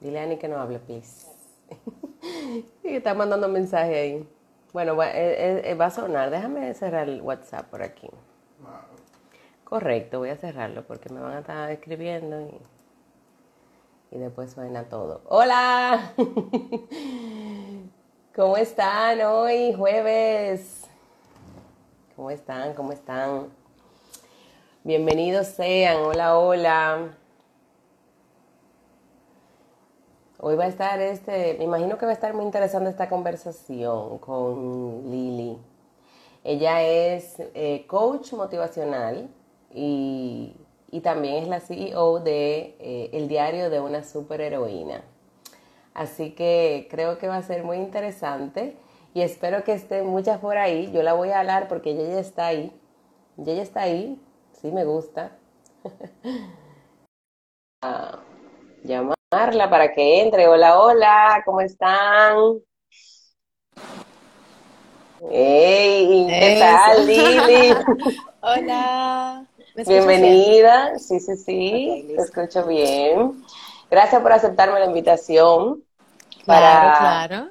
Dile a Ani que no hable, please. y está mandando mensaje ahí. Bueno, va, eh, eh, va a sonar. Déjame cerrar el WhatsApp por aquí. Correcto, voy a cerrarlo porque me van a estar escribiendo y, y después suena todo. ¡Hola! ¿Cómo están hoy, jueves? ¿Cómo están? ¿Cómo están? Bienvenidos sean. Hola, hola. Hoy va a estar este, me imagino que va a estar muy interesante esta conversación con Lili. Ella es eh, coach motivacional y, y, también es la CEO de eh, El Diario de una Superheroína. Así que creo que va a ser muy interesante y espero que estén muchas por ahí. Yo la voy a hablar porque ella ya está ahí. Ella ya está ahí. Sí, me gusta. ah, para que entre. Hola, hola, ¿cómo están? Hey, ¿qué tal, Lili? hola. Bienvenida. Sí, sí, sí, te escucho bien. Gracias por aceptarme la invitación para claro,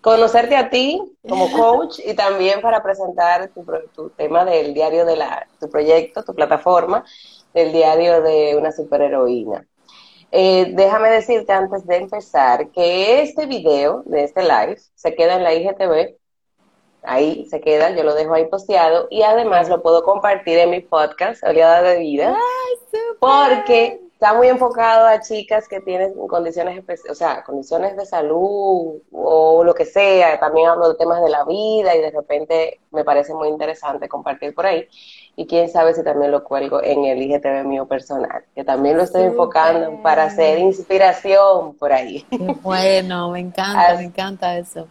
conocerte a ti como coach y también para presentar tu, tu tema del diario de la, tu proyecto, tu plataforma, del diario de una superheroína. Eh, déjame decirte antes de empezar que este video de este live se queda en la IGTV. Ahí se queda, yo lo dejo ahí posteado y además lo puedo compartir en mi podcast, Oleada de Vida, porque está muy enfocado a chicas que tienen condiciones, o sea, condiciones de salud o lo que sea. También hablo de temas de la vida y de repente me parece muy interesante compartir por ahí. Y quién sabe si también lo cuelgo en el IGTV mío personal, que también lo estoy enfocando para hacer inspiración por ahí. bueno, me encanta, me encanta eso.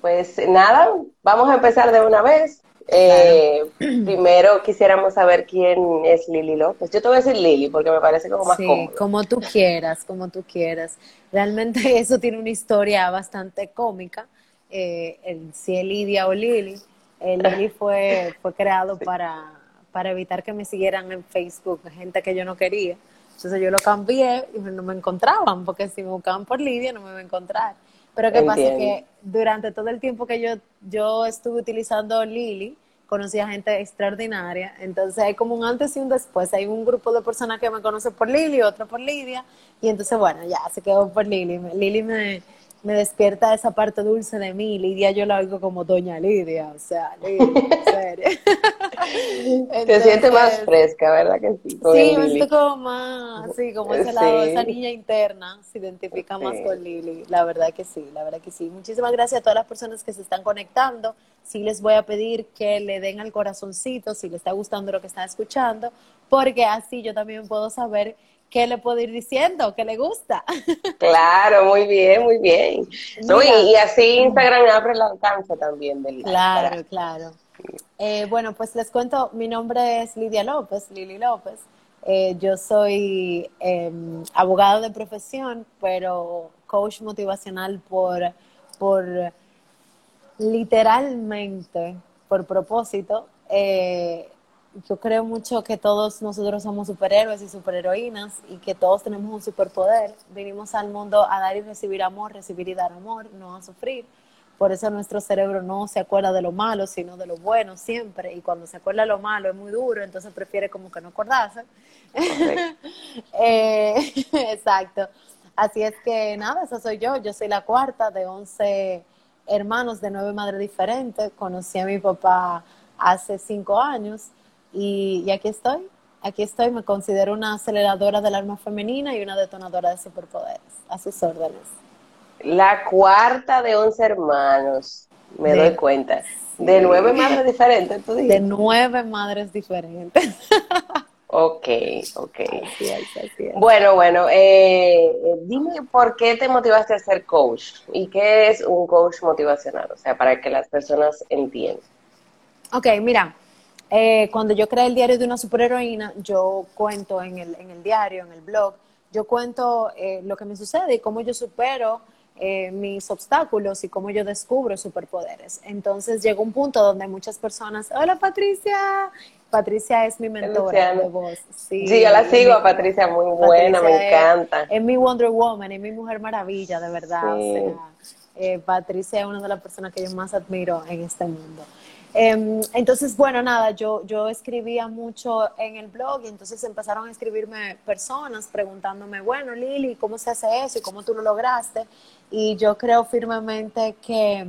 Pues nada, vamos a empezar de una vez. Eh, primero quisiéramos saber quién es Lili López. Yo te voy a decir Lili porque me parece como más sí, como tú quieras, como tú quieras. Realmente eso tiene una historia bastante cómica. Eh, el, si es Lidia o Lili, el Lili fue, fue creado para, para evitar que me siguieran en Facebook gente que yo no quería. Entonces yo lo cambié y no me encontraban, porque si me buscaban por Lidia no me iba a encontrar. Pero qué pasa que durante todo el tiempo que yo, yo estuve utilizando Lili, conocí a gente extraordinaria. Entonces hay como un antes y un después. Hay un grupo de personas que me conocen por Lili, otro por Lidia. Y entonces, bueno, ya se quedó por Lili. Lili me, me despierta esa parte dulce de mí. Lidia yo la oigo como Doña Lidia, o sea, Lidia, en serio. Te sientes más fresca, ¿verdad que sí? sí, me siento como más, sí, como ese lado, esa niña interna se identifica más con Lili. La verdad que sí, la verdad que sí. Muchísimas gracias a todas las personas que se están conectando. Sí les voy a pedir que le den al corazoncito si les está gustando lo que están escuchando, porque así yo también puedo saber ¿qué le puedo ir diciendo? ¿Qué le gusta? Claro, muy bien, muy bien. y, así Instagram abre el alcance también del Claro, claro. Eh, bueno, pues les cuento, mi nombre es Lidia López, Lili López. Eh, yo soy em, abogada de profesión, pero coach motivacional por, por literalmente, por propósito. Eh, yo creo mucho que todos nosotros somos superhéroes y superheroínas y que todos tenemos un superpoder. Venimos al mundo a dar y recibir amor, recibir y dar amor, no a sufrir. Por eso nuestro cerebro no se acuerda de lo malo, sino de lo bueno siempre. Y cuando se acuerda de lo malo es muy duro, entonces prefiere como que no acordarse. eh, exacto. Así es que nada, esa soy yo. Yo soy la cuarta de once hermanos de nueve madres diferentes. Conocí a mi papá hace cinco años y, aquí estoy, aquí estoy, me considero una aceleradora del alma femenina y una detonadora de superpoderes, a sus órdenes. La cuarta de once hermanos, me doy cuenta. De nueve madres diferentes, tú dices. De nueve madres diferentes. Ok, ok. Bueno, bueno, eh, dime por qué te motivaste a ser coach y qué es un coach motivacional, o sea, para que las personas entiendan. Ok, mira, eh, cuando yo creé el diario de una superheroína, yo cuento en el, en el diario, en el blog, yo cuento eh, lo que me sucede y cómo yo supero eh, mis obstáculos y cómo yo descubro superpoderes. Entonces llegó un punto donde muchas personas, hola Patricia, Patricia es mi mentora de voz. Sí, sí, yo la sigo a Patricia, muy buena, me encanta. Es, mi Wonder Woman, es mi Mujer Maravilla, de verdad. Eh, Patricia es una de las personas que yo más admiro en este mundo. Em, entonces, bueno, nada, yo, yo escribía mucho en el blog y entonces empezaron a escribirme personas preguntándome, bueno, Lili, ¿cómo se hace eso y cómo tú lo lograste? Y yo creo firmemente que,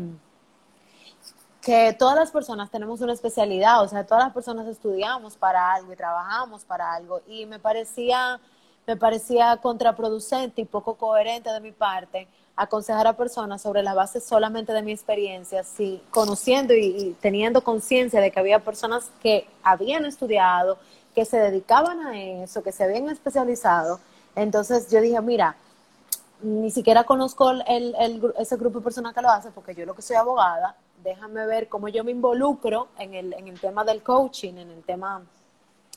que todas las personas tenemos una especialidad, o sea, todas las personas estudiamos para algo y trabajamos para algo y me parecía, me parecía contraproducente y poco coherente de mi parte aconsejar a personas sobre la base solamente de mi experiencia, sí, conociendo y, teniendo conciencia de que había personas que habían estudiado, que se dedicaban a eso, que se habían especializado. Entonces yo dije, mira, ni siquiera conozco el, ese grupo de personas que lo hace, porque yo lo que soy abogada, déjame ver cómo yo me involucro en el, en el tema del coaching, en el tema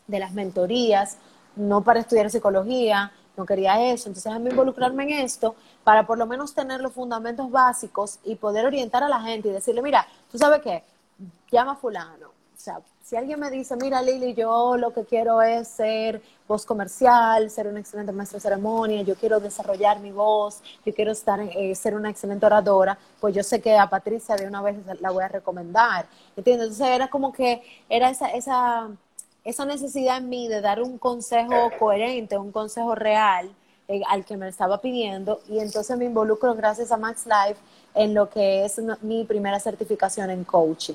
de las mentorías, no para estudiar psicología, no quería eso, entonces déjame involucrarme en esto para por lo menos tener los fundamentos básicos y poder orientar a la gente y decirle, mira, tú sabes qué, llama a fulano. O sea, si alguien me dice, mira Lili, yo lo que quiero es ser voz comercial, ser una excelente maestra de ceremonia, yo quiero desarrollar mi voz, yo quiero estar, eh, ser una excelente oradora, pues yo sé que a Patricia de una vez la voy a recomendar. ¿Entiendes? Entonces era como que era esa, esa, esa necesidad en mí de dar un consejo coherente, un consejo real eh, al que me estaba pidiendo y entonces me involucro gracias a Max Life en lo que es mi primera certificación en coaching.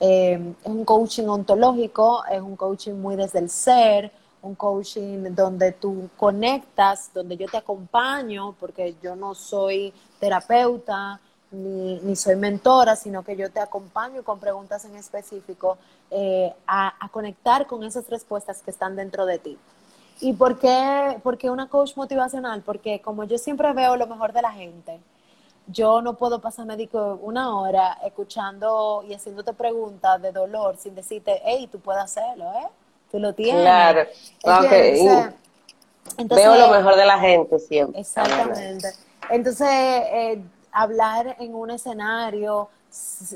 Eh, es un coaching ontológico, es un coaching muy desde el ser, un coaching donde tú conectas, donde yo te acompaño, porque yo no soy terapeuta ni, ni soy mentora, sino que yo te acompaño con preguntas en específico eh, a, a conectar con esas respuestas que están dentro de ti. ¿Y por qué, por qué una coach motivacional? Porque como yo siempre veo lo mejor de la gente, yo no puedo pasar médico una hora escuchando y haciéndote preguntas de dolor sin decirte, hey, tú puedes hacerlo, ¿eh? Tú lo tienes. Claro, Entonces, veo lo mejor de la gente siempre. Exactamente. Entonces, eh, hablar en un escenario,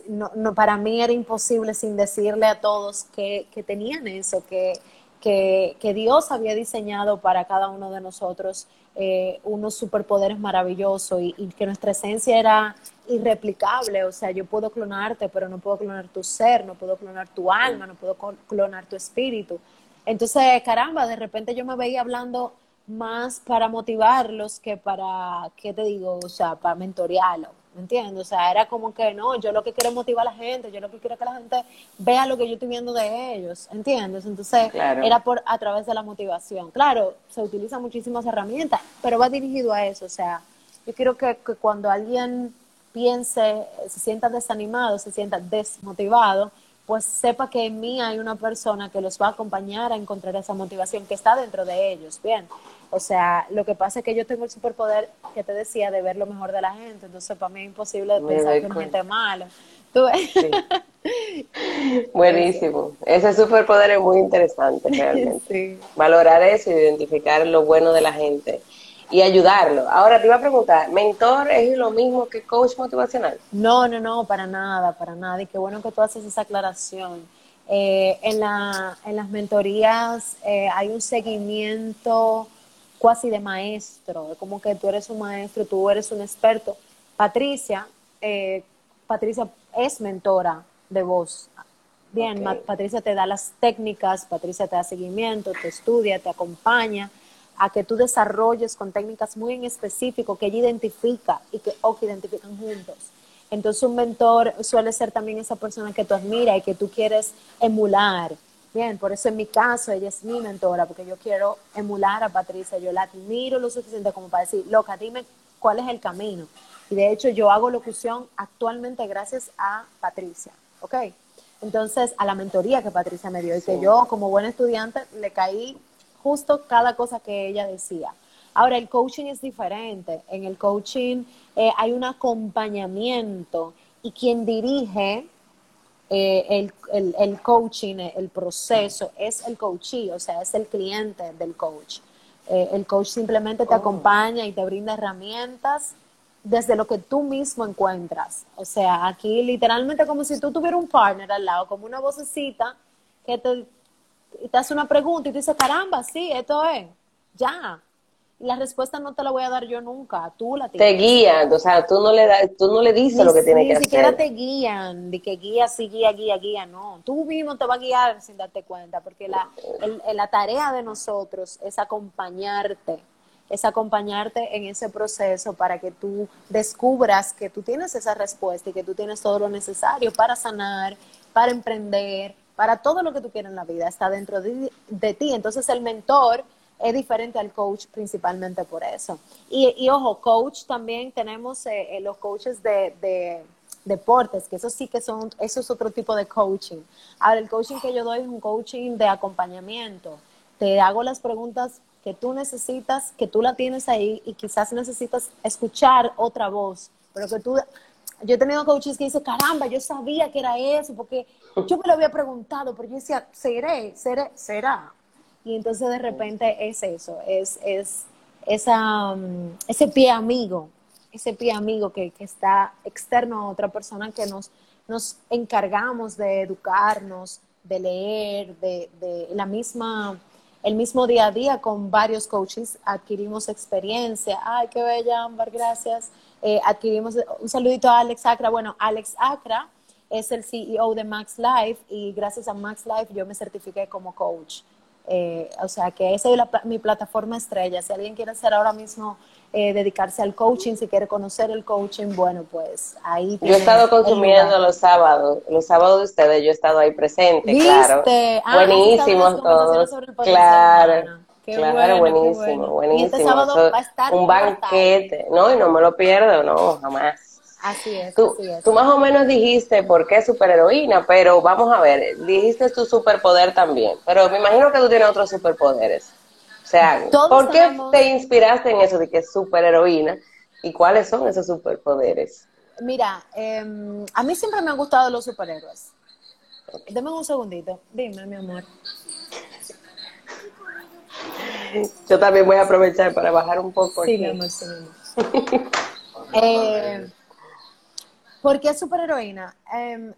no, para mí era imposible sin decirle a todos que, que tenían eso, que que, Dios había diseñado para cada uno de nosotros eh, unos superpoderes maravillosos y, que nuestra esencia era irreplicable. O sea, yo puedo clonarte, pero no puedo clonar tu ser, no puedo clonar tu alma, no puedo clonar tu espíritu. Entonces, caramba, de repente yo me veía hablando más para motivarlos que para, ¿qué te digo? O sea, para mentorearlos. ¿me entiendes? O sea, era como que no, yo lo que quiero es motivar a la gente, yo lo que quiero es que la gente vea lo que yo estoy viendo de ellos, ¿entiendes? Entonces, era por a través de la motivación. Claro, se utilizan muchísimas herramientas, pero va dirigido a eso, o sea, yo quiero que, que cuando alguien piense, se sienta desanimado, se sienta desmotivado, pues sepa que en mí hay una persona que los va a acompañar a encontrar esa motivación que está dentro de ellos, ¿bien? O sea, lo que pasa es que yo tengo el superpoder que te decía de ver lo mejor de la gente, entonces para mí es imposible pensar que hay gente mala. ¿Tú Buenísimo. Ese superpoder es muy interesante realmente. Valorar eso y identificar lo bueno de la gente y ayudarlo. Ahora te iba a preguntar, ¿mentor es lo mismo que coach motivacional? No, no, no, para nada, para nada. Y qué bueno que tú haces esa aclaración. Eh, en, la, en las mentorías eh, hay un seguimiento cuasi de maestro, es como que tú eres un maestro, tú eres un experto. Patricia, eh, Patricia es mentora de voz. Bien, Patricia te da las técnicas, Patricia te da seguimiento, te estudia, te acompaña a que tú desarrolles con técnicas muy en específico que ella identifica y que, o que identifican juntos. Entonces un mentor suele ser también esa persona que tú admiras y que tú quieres emular, Bien, por eso en mi caso ella es mi mentora, porque yo quiero emular a Patricia, yo la admiro lo suficiente como para decir, loca, dime cuál es el camino. Y de hecho yo hago locución actualmente gracias a Patricia, ¿ok? Entonces, a la mentoría que Patricia me dio y que yo como buena estudiante le caí justo cada cosa que ella decía. Ahora, el coaching es diferente. En el coaching eh, hay un acompañamiento y quien dirige eh, el, el, coaching, el proceso, es el coachee, o sea, es el cliente del coach. Eh, el coach simplemente te oh. acompaña y te brinda herramientas desde lo que tú mismo encuentras. O sea, aquí literalmente como si tú tuvieras un partner al lado, como una vocecita que te, y te hace una pregunta y te dice, caramba, sí, esto es, ya. Y la respuesta no te la voy a dar yo nunca, tú la tienes. Te guían, o sea, tú no le, das, tú no le dices lo que tiene que hacer. Ni siquiera te guían, de que guía, sí, guía, guía, guía, no. Tú mismo te vas a guiar sin darte cuenta, porque la, la tarea de nosotros es acompañarte es acompañarte en ese proceso para que tú descubras que tú tienes esa respuesta y que tú tienes todo lo necesario para sanar, para emprender, para todo lo que tú quieres en la vida, está dentro de, ti. Entonces el mentor es diferente al coach principalmente por eso. Y, ojo, coach también tenemos eh, eh, los coaches de, deportes, que eso sí que son, eso es otro tipo de coaching. Ahora, el coaching que yo doy es un coaching de acompañamiento. Te hago las preguntas que tú necesitas, que tú la tienes ahí y quizás necesitas escuchar otra voz, pero que tú, yo he tenido coaches que dicen, caramba, yo sabía que era eso, porque yo me lo había preguntado, pero yo decía, seré, seré, será. Y entonces de repente es eso, es, es mm, ese pie amigo, ese pie amigo que, que está externo a otra persona que nos, nos encargamos de educarnos, de leer, de, de la misma el mismo día a día con varios coaches, adquirimos experiencia. Ay, qué bella, Ámbar, gracias. Eh, adquirimos un saludito a Alex Acra. Bueno, Alex Acra es el CEO de Max Life y gracias a Max Life yo me certifiqué como coach. Eh, o sea que esa es mi plataforma estrella. Si alguien quiere hacer ahora mismo eh, dedicarse al coaching, si quiere conocer el coaching, bueno, pues ahí. Yo he estado consumiendo los sábados, los sábados de ustedes, yo he estado ahí presente, claro. Ah, Buenísimos todos. Claro. claro, buenísimo, buenísimo. Y este sábado va a estar un banquete, ¿no? Y no me lo pierdo, no, jamás. Así es, tú, así es. Tú más o menos dijiste por qué superheroína, pero vamos a ver, dijiste tu superpoder también, pero me imagino que tú tienes otros superpoderes sea, ¿por qué te inspiraste en eso de que es superheroína? ¿Y cuáles son esos superpoderes? Mira, em, a mí siempre me han gustado los superhéroes. Deme un segundito. Dime, mi amor. Yo también voy a aprovechar para bajar un poco. Sí, mi amor, sí, eh, ¿Por qué superheroína? Em,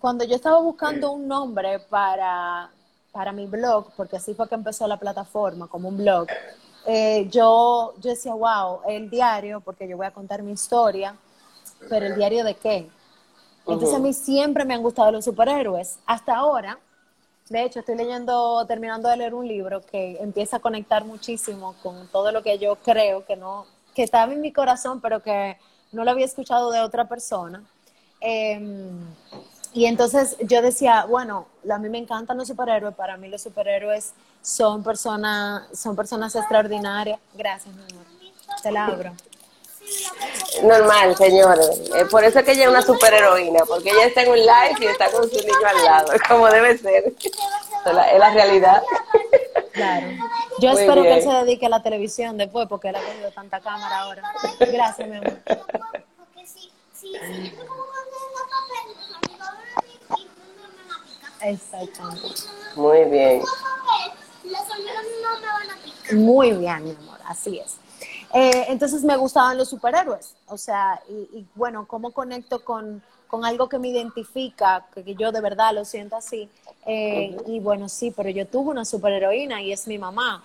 cuando yo estaba buscando un nombre para para mi blog, porque así fue que empezó la plataforma, como un blog, eh, yo, yo decía, wow, el diario, porque yo voy a contar mi historia, pero el diario de qué? Entonces a mí siempre me han gustado los superhéroes. Hasta ahora, de hecho, estoy leyendo, terminando de leer un libro que empieza a conectar muchísimo con todo lo que yo creo que no, que estaba en mi corazón, pero que no lo había escuchado de otra persona. Eh, y entonces yo decía, bueno, a mí me encantan los superhéroes, para mí los superhéroes son personas, son personas extraordinarias. Gracias, mi amor. Te la abro. Normal, señores. Eh, por eso es que ella es una superheroína, porque ella está en un live y está con su niño al lado, como debe ser. Es la, realidad. Claro. Yo espero que él se dedique a la televisión después, porque él ha tenido tanta cámara ahora. Gracias, mi amor. Exactamente. Muy bien. Muy bien, mi amor, así es. Eh, entonces me gustaban los superhéroes, o sea, y, bueno, ¿cómo conecto con, con, algo que me identifica, que, yo de verdad lo siento así? Eh, y bueno, sí, pero yo tuve una superheroína y es mi mamá.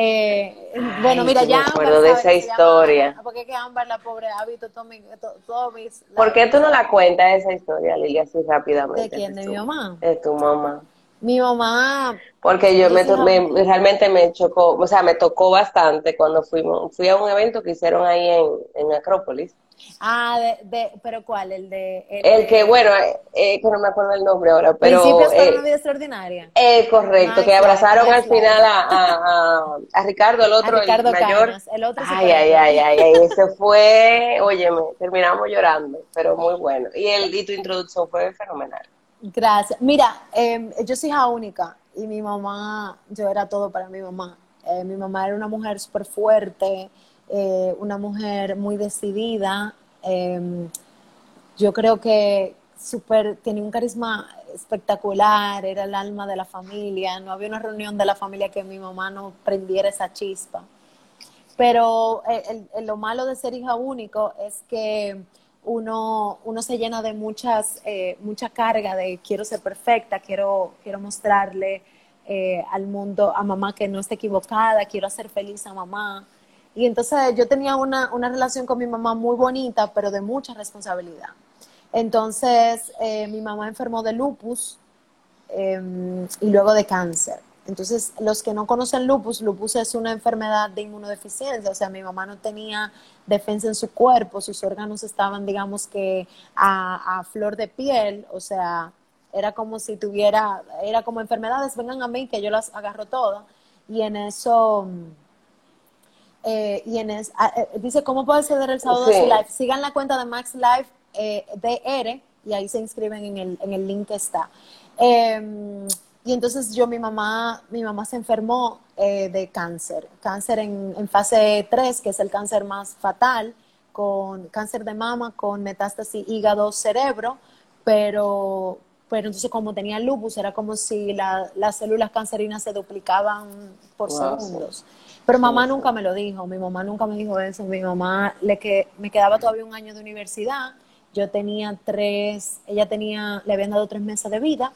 Eh, bueno, mira, ya. Me acuerdo de esa historia. porque que Ámbar, la pobre, ha visto todo, mi, todo, mis. ¿Por qué tú no la cuentas esa historia, Lilia, así rápidamente? ¿De quién? ¿De mi mamá? De tu mamá. Mi mamá. Porque yo me, realmente me chocó, o sea, me tocó bastante cuando fuimos, fui a un evento que hicieron ahí en, en Acrópolis Ah, de, pero ¿cuál? El de... El, que, bueno, eh, que no me acuerdo el nombre ahora, pero... Principios eh, una vida extraordinaria. Eh, correcto, que abrazaron al final a, a, Ricardo, el otro, el mayor. el otro ay, ay, ay, ay, ay, ese fue, óyeme, terminamos llorando, pero muy bueno. Y, el, y tu introducción fue fenomenal. Gracias. Mira, eh, yo soy hija única y mi mamá, yo era todo para mi mamá. Eh, mi mamá era una mujer súper fuerte, eh, una mujer muy decidida. Em, yo creo que super, tenía un carisma espectacular, era el alma de la familia, no había una reunión de la familia que mi mamá no prendiera esa chispa. Pero eh, lo malo de ser hija único es que uno, uno se llena de muchas, eh, mucha carga de quiero ser perfecta, quiero, quiero mostrarle al mundo, a mamá que no esté equivocada, quiero hacer feliz a mamá. Y entonces yo tenía una, una relación con mi mamá muy bonita, pero de mucha responsabilidad. Entonces eh, mi mamá enfermó de lupus em, y luego de cáncer. Entonces, los que no conocen lupus, lupus es una enfermedad de inmunodeficiencia, o sea, mi mamá no tenía defensa en su cuerpo, sus órganos estaban, digamos que, a, flor de piel, o sea, era como si tuviera, era como enfermedades, vengan a mí, que yo las agarro todas, y en eso... Eh, y en es, ah, eh, dice, ¿cómo puede acceder el sábado de su live? Sigan la cuenta de Max Life eh, DR y ahí se inscriben en el, en el link que está. Eh, y entonces yo, mi mamá, mi mamá se enfermó eh, de cáncer, cáncer en, fase 3, que es el cáncer más fatal, con cáncer de mama, con metástasis hígado, cerebro, pero, pero entonces como tenía lupus, era como si las células cancerinas se duplicaban por segundos. Pero mamá nunca me lo dijo, mi mamá nunca me dijo eso, mi mamá le que me quedaba todavía un año de universidad, yo tenía tres, ella tenía, le habían dado tres meses de vida,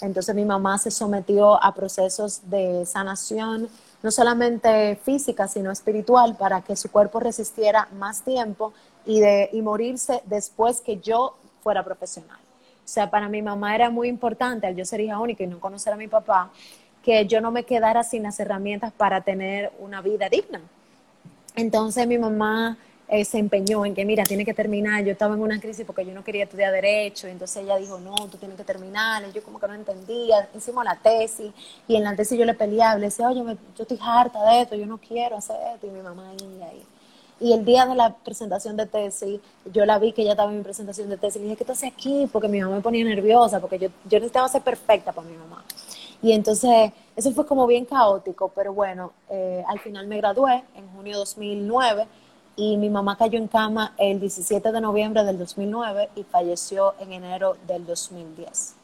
entonces mi mamá se sometió a procesos de sanación, no solamente física, sino espiritual, para que su cuerpo resistiera más tiempo y, de, y morirse después que yo fuera profesional. O sea, para mi mamá era muy importante, al yo ser hija única y no conocer a mi papá, que yo no me quedara sin las herramientas para tener una vida digna. Entonces mi mamá eh, se empeñó en que, mira, tiene que terminar. Yo estaba en una crisis porque yo no quería estudiar Derecho, entonces ella dijo, no, tú tienes que terminar. Y yo como que no entendía. Hicimos la tesis, y en la tesis yo le peleaba, le decía, oye, yo estoy harta de esto, yo no quiero hacer esto. Y mi mamá ahí, ahí. Y el día de la presentación de tesis, yo la vi que ella estaba en mi presentación de tesis, y le dije, ¿qué tú haces aquí? Porque mi mamá me ponía nerviosa, porque yo, yo necesitaba ser perfecta para mi mamá. Y entonces, eso fue como bien caótico, pero bueno, eh, al final me gradué en junio de 2009 y mi mamá cayó en cama el 17 de noviembre del 2009 y falleció en enero del 2010.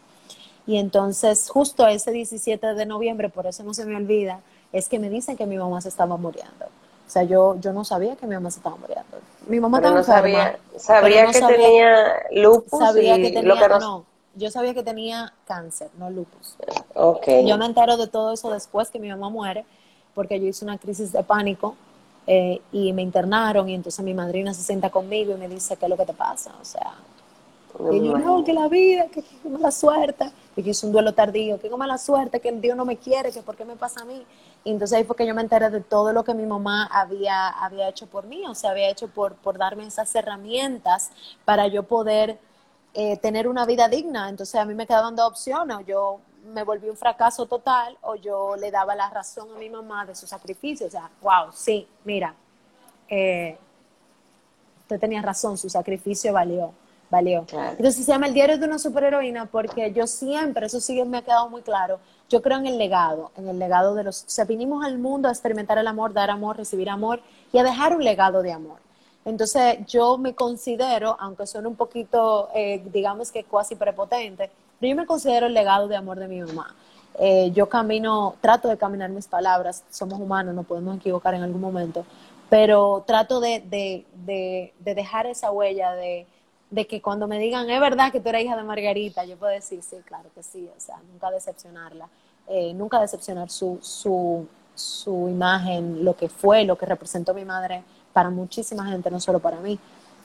Y entonces, justo ese 17 de noviembre, por eso no se me olvida, es que me dicen que mi mamá se estaba muriendo. O sea, yo, yo no sabía que mi mamá se estaba muriendo. Mi mamá estaba no sabía, sabía que tenía lupus. Sabía que tenía, no... yo sabía que tenía cáncer, no lupus. Okay. Yo me entero de todo eso después que mi mamá muere, porque yo hice una crisis de pánico eh, y me internaron y entonces mi madrina se sienta conmigo y me dice, ¿qué es lo que te pasa? O sea, y yo, no, que la vida, que, qué mala suerte, y yo hice un duelo tardío, que mala suerte, que Dios no me quiere, que por qué me pasa a mí. Y entonces ahí fue que yo me enteré de todo lo que mi mamá había, había hecho por mí, o sea, había hecho por, por darme esas herramientas para yo poder eh, tener una vida digna. Entonces a mí me quedaban dos opciones, yo me volví un fracaso total o yo le daba la razón a mi mamá de su sacrificio. O sea, wow, sí, mira, eh, usted tenía razón, su sacrificio valió, valió. Entonces se llama el diario de una superheroína porque yo siempre, eso sí me ha quedado muy claro, yo creo en el legado, en el legado de los, o sea, vinimos al mundo a experimentar el amor, dar amor, recibir amor y a dejar un legado de amor. Entonces yo me considero, aunque suene un poquito, eh, digamos que cuasi prepotente, pero yo me considero el legado de amor de mi mamá. Eh, yo camino, trato de caminar mis palabras, somos humanos, no podemos equivocar en algún momento, pero trato de, de, de, de dejar esa huella de, de que cuando me digan, es verdad que tú eres hija de Margarita, yo puedo decir, sí, claro que sí, o sea, nunca decepcionarla, eh, nunca decepcionar su, su, su imagen, lo que fue, lo que representó mi madre para muchísima gente, no solo para mí.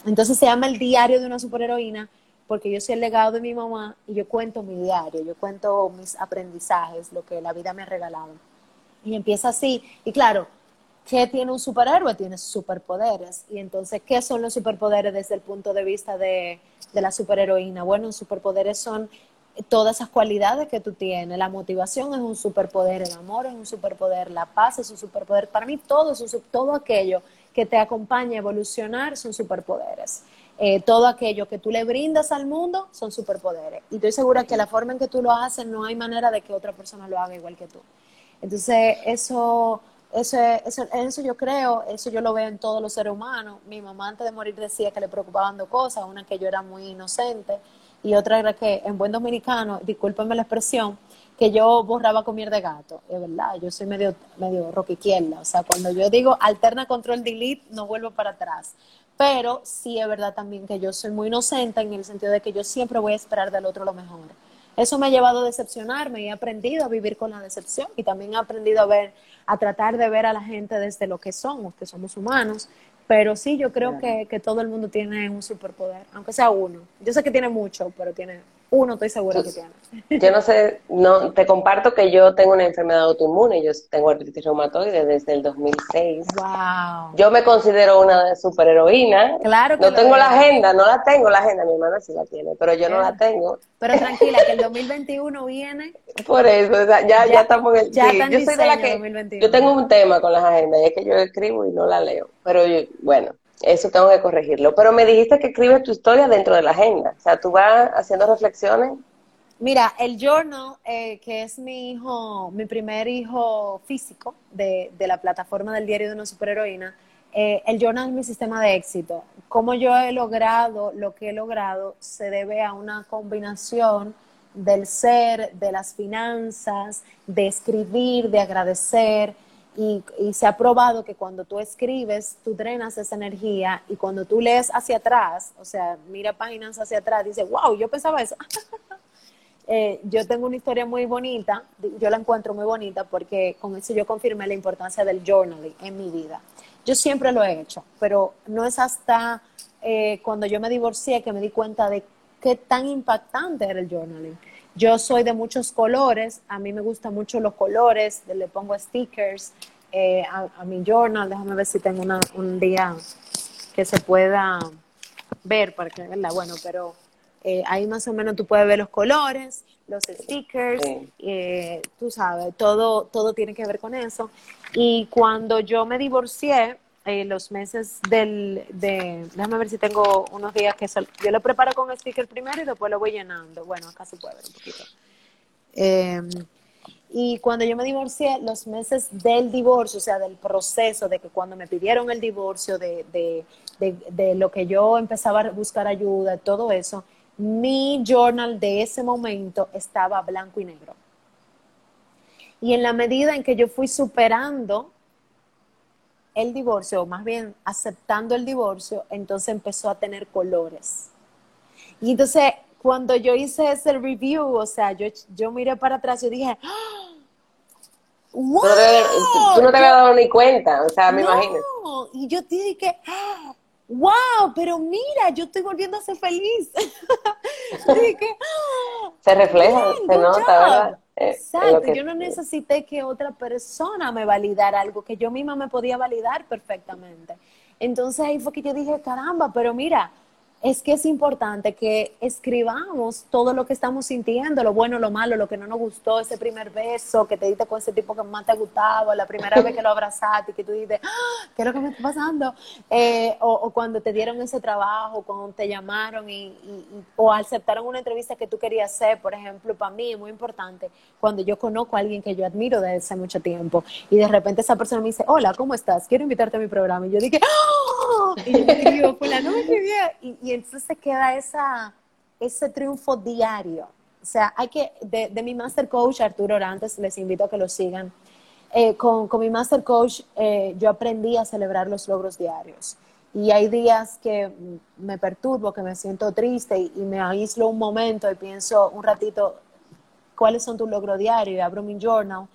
Entonces se llama El diario de una superheroína porque yo soy el legado de mi mamá y yo cuento mi diario, yo cuento mis aprendizajes, lo que la vida me ha regalado. Y empieza así. Y claro, ¿qué tiene un superhéroe? Tiene superpoderes. Y entonces, ¿qué son los superpoderes desde el punto de vista de, de la superheroína? Bueno, los superpoderes son todas esas cualidades que tú tienes. La motivación es un superpoder, el amor es un superpoder, la paz es un superpoder. Para mí todo, es todo aquello que te acompaña a evolucionar son superpoderes. Eh, todo aquello que tú le brindas al mundo son superpoderes. Y estoy segura que la forma en que tú lo haces no hay manera de que otra persona lo haga igual que tú. Entonces, eso, eso, eso, eso yo creo, eso yo lo veo en todos los seres humanos. Mi mamá antes de morir decía que le preocupaban dos cosas, una que yo era muy inocente y otra era que en buen dominicano, discúlpenme la expresión, que yo borraba comida de gato, es verdad, yo soy medio, medio o sea, cuando yo digo alterna control delete, no vuelvo para atrás, pero sí es verdad también que yo soy muy inocente en el sentido de que yo siempre voy a esperar del otro lo mejor. Eso me ha llevado a decepcionarme y he aprendido a vivir con la decepción y también he aprendido a ver, a tratar de ver a la gente desde lo que somos, que somos humanos. Pero sí, yo creo que, que todo el mundo tiene un superpoder, aunque sea uno. Yo sé que tiene mucho, pero tiene uno estoy segura que tiene. Yo no sé, no te comparto que yo tengo una enfermedad autoinmune, yo tengo artritis reumatoide desde el 2006. Wow. Yo me considero una superheroína. Claro que No tengo la agenda, no la tengo la agenda, mi hermana sí la tiene, pero yo no la tengo. Pero tranquila, que el 2021 viene. Por eso, o sea, ya, ya, Ya- estamos en el ya sí, yo soy de la diseño que 2021. yo tengo un tema con las agendas, y es que yo escribo y no la leo. Pero yo- bueno, eso tengo que corregirlo. Pero me dijiste que escribes tu historia dentro de la agenda. O sea, tú vas haciendo reflexiones. Mira, el journal, eh, que es mi hijo, mi primer hijo físico de, de la plataforma del diario de una superheroína, eh, el journal es mi sistema de éxito. Cómo yo he logrado lo que he logrado se debe a una combinación del ser, de las finanzas, de escribir, de agradecer. Y, se ha probado que cuando tú escribes, tú drenas esa energía y cuando tú lees hacia atrás, o sea, mira páginas hacia atrás, dices, wow, yo pensaba eso. Eh, yo tengo una historia muy bonita, yo la encuentro muy bonita porque con eso yo confirmé la importancia del journaling en mi vida. Yo siempre lo he hecho, pero no es hasta eh, cuando yo me divorcié que me di cuenta de qué tan impactante era el journaling. Yo soy de muchos colores, a mí me gustan mucho los colores, le pongo stickers eh, a, a mi journal, déjame ver si tengo una- un día que se pueda ver para que, ¿verdad? Bueno, pero eh, ahí más o menos tú puedes ver los colores, los stickers, Sí. eh, tú sabes, todo, todo tiene que ver con eso. Y cuando yo me divorcié, eh, los meses del, de, déjame ver si tengo unos días que sol- yo lo preparo con sticker primero y después lo voy llenando. Bueno, acá se puede ver un poquito. Eh, y cuando yo me divorcié, los meses del divorcio, o sea, del proceso de que cuando me pidieron el divorcio, de, de, de, de lo que yo empezaba a buscar ayuda, todo eso, mi journal de ese momento estaba blanco y negro. Y en la medida en que yo fui superando el divorcio, o más bien aceptando el divorcio, entonces empezó a tener colores. Y entonces, cuando yo hice ese review, o sea, yo, yo miré para atrás y dije, ¡Ah! ¡Wow! Tú no te, tú no te habías dado ni cuenta, o sea, me No, imagino. Y yo dije, ¡Ah! ¡Wow! Pero mira, yo estoy volviendo a ser feliz. Dije, ¡Ah! Se refleja, Bien, se nota, job. ¿verdad? Eh, Exacto, que- yo no necesité que otra persona me validara algo que yo misma me podía validar perfectamente. Entonces ahí fue que yo dije, caramba, pero mira, es que es importante que escribamos todo lo que estamos sintiendo, lo bueno, lo malo, lo que no nos gustó, ese primer beso que te diste con ese tipo que más te gustaba, la primera vez que lo abrazaste y que tú dices, "Ah, ¿qué es lo que me está pasando? Eh, o, o cuando te dieron ese trabajo, cuando te llamaron y, y- y- o aceptaron una entrevista que tú querías hacer, por ejemplo, para mí es muy importante cuando yo conozco a alguien que yo admiro desde hace mucho tiempo y de repente esa persona me dice, hola, ¿cómo estás? Quiero invitarte a mi programa. Y yo dije, Y yo entonces queda esa, ese triunfo diario. O sea, hay que, de, mi master coach Arturo Orantes, les invito a que lo sigan. Eh, con, con mi master coach eh, yo aprendí a celebrar los logros diarios. Y hay días que me perturbo, que me siento triste y, y me aíslo un momento y pienso un ratito, ¿cuáles son tus logros diarios? Y abro mi journal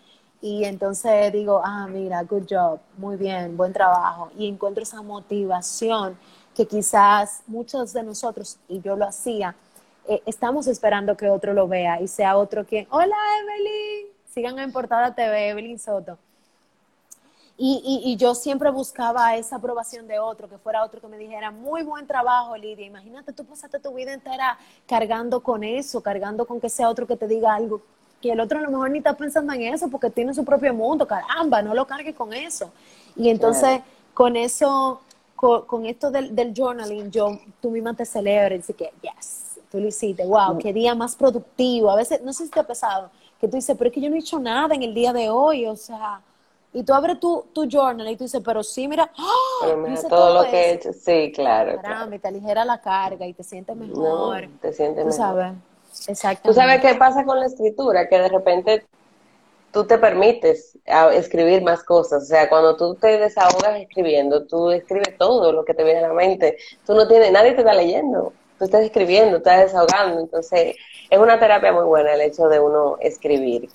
y entonces digo, ah, mira, good job, muy bien, buen trabajo. Y encuentro esa motivación que quizás muchos de nosotros, y yo lo hacía, eh, estamos esperando que otro lo vea y sea otro quien, hola Evelyn, sigan en Portada TV, Evelyn Soto. Y, y, y yo siempre buscaba esa aprobación de otro, que fuera otro que me dijera, muy buen trabajo, Lidia. Imagínate, tú pasaste tu vida entera cargando con eso, cargando con que sea otro que te diga algo, que el otro a lo mejor ni está pensando en eso porque tiene su propio mundo, caramba, no lo cargue con eso. Y entonces, Claro. con eso, con, con esto del, del journaling, yo, tú misma te celebras y que, yes, tú lo hiciste, wow, qué día más productivo. A veces, no sé si te ha pasado, que tú dices, pero es que yo no he hecho nada en el día de hoy, o sea, y tú abres tu, tu journal y tú dices, pero sí, mira. Pero mira, hice todo lo que he hecho, sí, claro. claro. Caramba, y te aligera la carga y te sientes No, mejor. te sientes tú mejor. sabes, exactamente. ¿Tú sabes qué pasa con la escritura? Que de repente tú te permites a- escribir más cosas. O sea, cuando tú te desahogas escribiendo, tú escribes todo lo que te viene a la mente. Tú no tienes, nadie te está leyendo. tú estás escribiendo, estás desahogando, entonces es una terapia muy buena el hecho de uno escribir.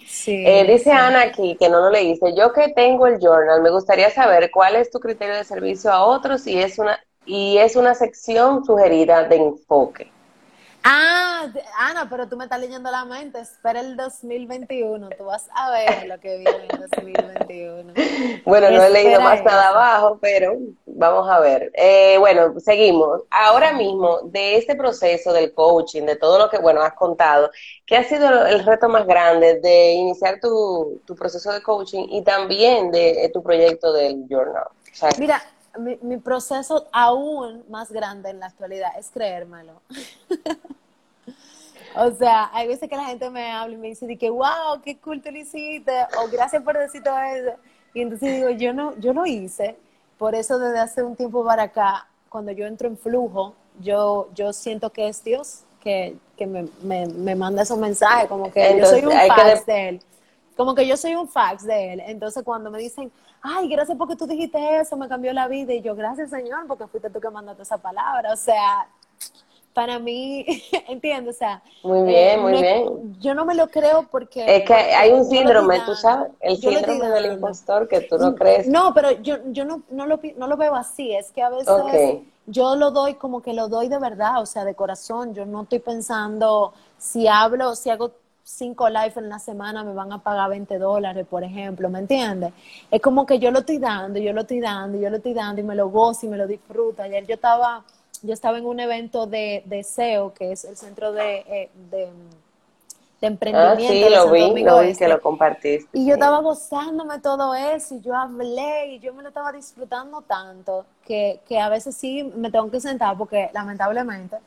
Eh, dice Ana aquí, que no lo leíste, yo que tengo el journal, me gustaría saber cuál es tu criterio de servicio a otros y es una, y es una sección sugerida de enfoque. Ah, Ana, pero tú me estás leyendo la mente. Espera el 2021. Tú vas a ver lo que viene en 2021. Bueno, no he leído más nada abajo, pero vamos a ver. Eh, bueno, seguimos. Ahora mismo, de este proceso del coaching, de todo lo que, bueno, has contado, ¿qué ha sido el reto más grande de iniciar tu, tu proceso de coaching y también de, tu proyecto del journal? Mira, mi, mi, proceso aún más grande en la actualidad es creérmelo. o sea, hay veces que la gente me habla y me dice que, wow, qué cool lo hiciste, o gracias por decir todo eso. Y entonces digo, yo no, yo lo hice. Por eso desde hace un tiempo para acá, cuando yo entro en flujo, yo, yo siento que es Dios que, que me, me, me, manda esos mensajes, como que yo soy un fax de él. Como que yo soy un fax de él. Entonces cuando me dicen, ay, gracias porque tú dijiste eso, me cambió la vida. Y yo, gracias Señor, porque fuiste tú que mandaste esa palabra. O sea, para mí, entiendo, o sea. Muy bien, muy bien. Yo no me lo creo porque. Es que hay un síndrome, tú sabes, el síndrome del impostor que tú no crees. No, pero yo, yo no, no, lo, no lo veo así, es que a veces yo lo doy como que lo doy de verdad, o sea, de corazón. Yo no estoy pensando si hablo, si hago cinco live en la semana me van a pagar 20 dólares, por ejemplo, ¿me entiendes? Es como que yo lo estoy dando, yo lo estoy dando, yo lo estoy dando y me lo gozo y me lo disfruto. Ayer yo estaba, yo estaba en un evento de, de SEO, que es el centro de, eh, de, emprendimiento. Ah, sí, lo vi, lo vi que lo compartiste. Y yo estaba gozándome todo eso y yo hablé y yo me lo estaba disfrutando tanto que, que a veces sí me tengo que sentar porque lamentablemente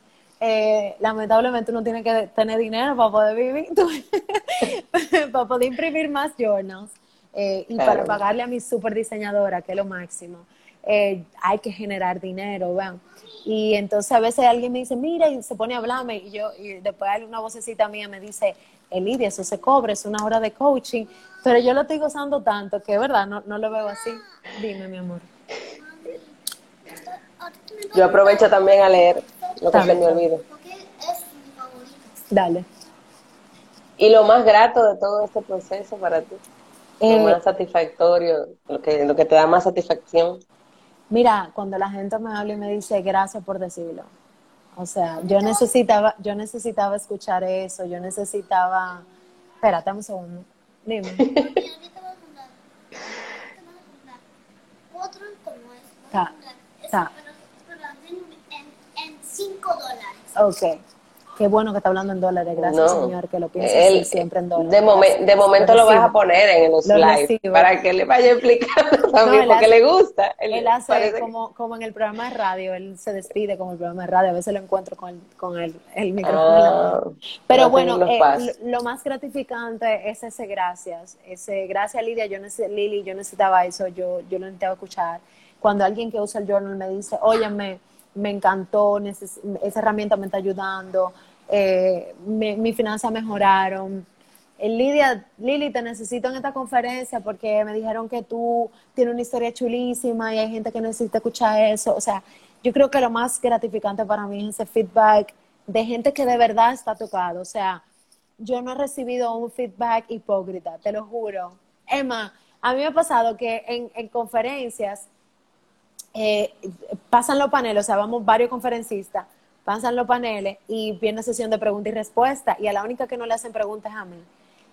eh, lamentablemente uno tiene que tener dinero para poder vivir, para poder imprimir más journals eh, y para pagarle a mi super diseñadora, que es lo máximo. Eh, hay que generar dinero, vean. Y entonces a veces alguien me dice, mira, y se pone a hablarme, y yo, y después hay una vocecita mía me dice, Elidia, eso se cobra, es una hora de coaching, pero yo lo estoy gozando tanto que, verdad, no, no lo veo así. Dime, mi amor. Yo aprovecho también a leer lo que se me olvida. Dale. ¿Y lo más grato de todo este proceso para ti? lo eh, más satisfactorio, lo que, lo que te da más satisfacción. Mira, cuando la gente me habla y me dice gracias por decirlo. O sea, yo necesitaba, yo necesitaba escuchar eso, yo necesitaba. Espérate un segundo. Dime. Está, está. 5 dólares. Ok. Qué bueno que está hablando en dólares, gracias señor, que lo piensa siempre en dólares. De, de momento lo, vas a poner en los live para que le vaya explicando también, porque le gusta. Él, hace como, como en el programa de radio, él se despide como el programa de radio, a veces lo encuentro con el, con el, el micrófono. Ah, Pero bueno, eh, lo, más gratificante es ese gracias, ese gracias Lidia, yo Lili, yo necesitaba eso, yo, yo lo necesitaba escuchar. Cuando alguien que usa el journal me dice, óyeme, me encantó, esa herramienta me está ayudando, eh, mis finanzas mejoraron. Lidia, Lili, te necesito en esta conferencia porque me dijeron que tú tienes una historia chulísima y hay gente que necesita escuchar eso. O sea, yo creo que lo más gratificante para mí es ese feedback de gente que de verdad está tocado. O sea, yo no he recibido un feedback hipócrita, te lo juro. Emma, a mí me ha pasado que en, en conferencias eh, pasan los paneles, o sea, vamos varios conferencistas, pasan los paneles y viene sesión de pregunta y respuesta y a la única que no le hacen preguntas es a mí.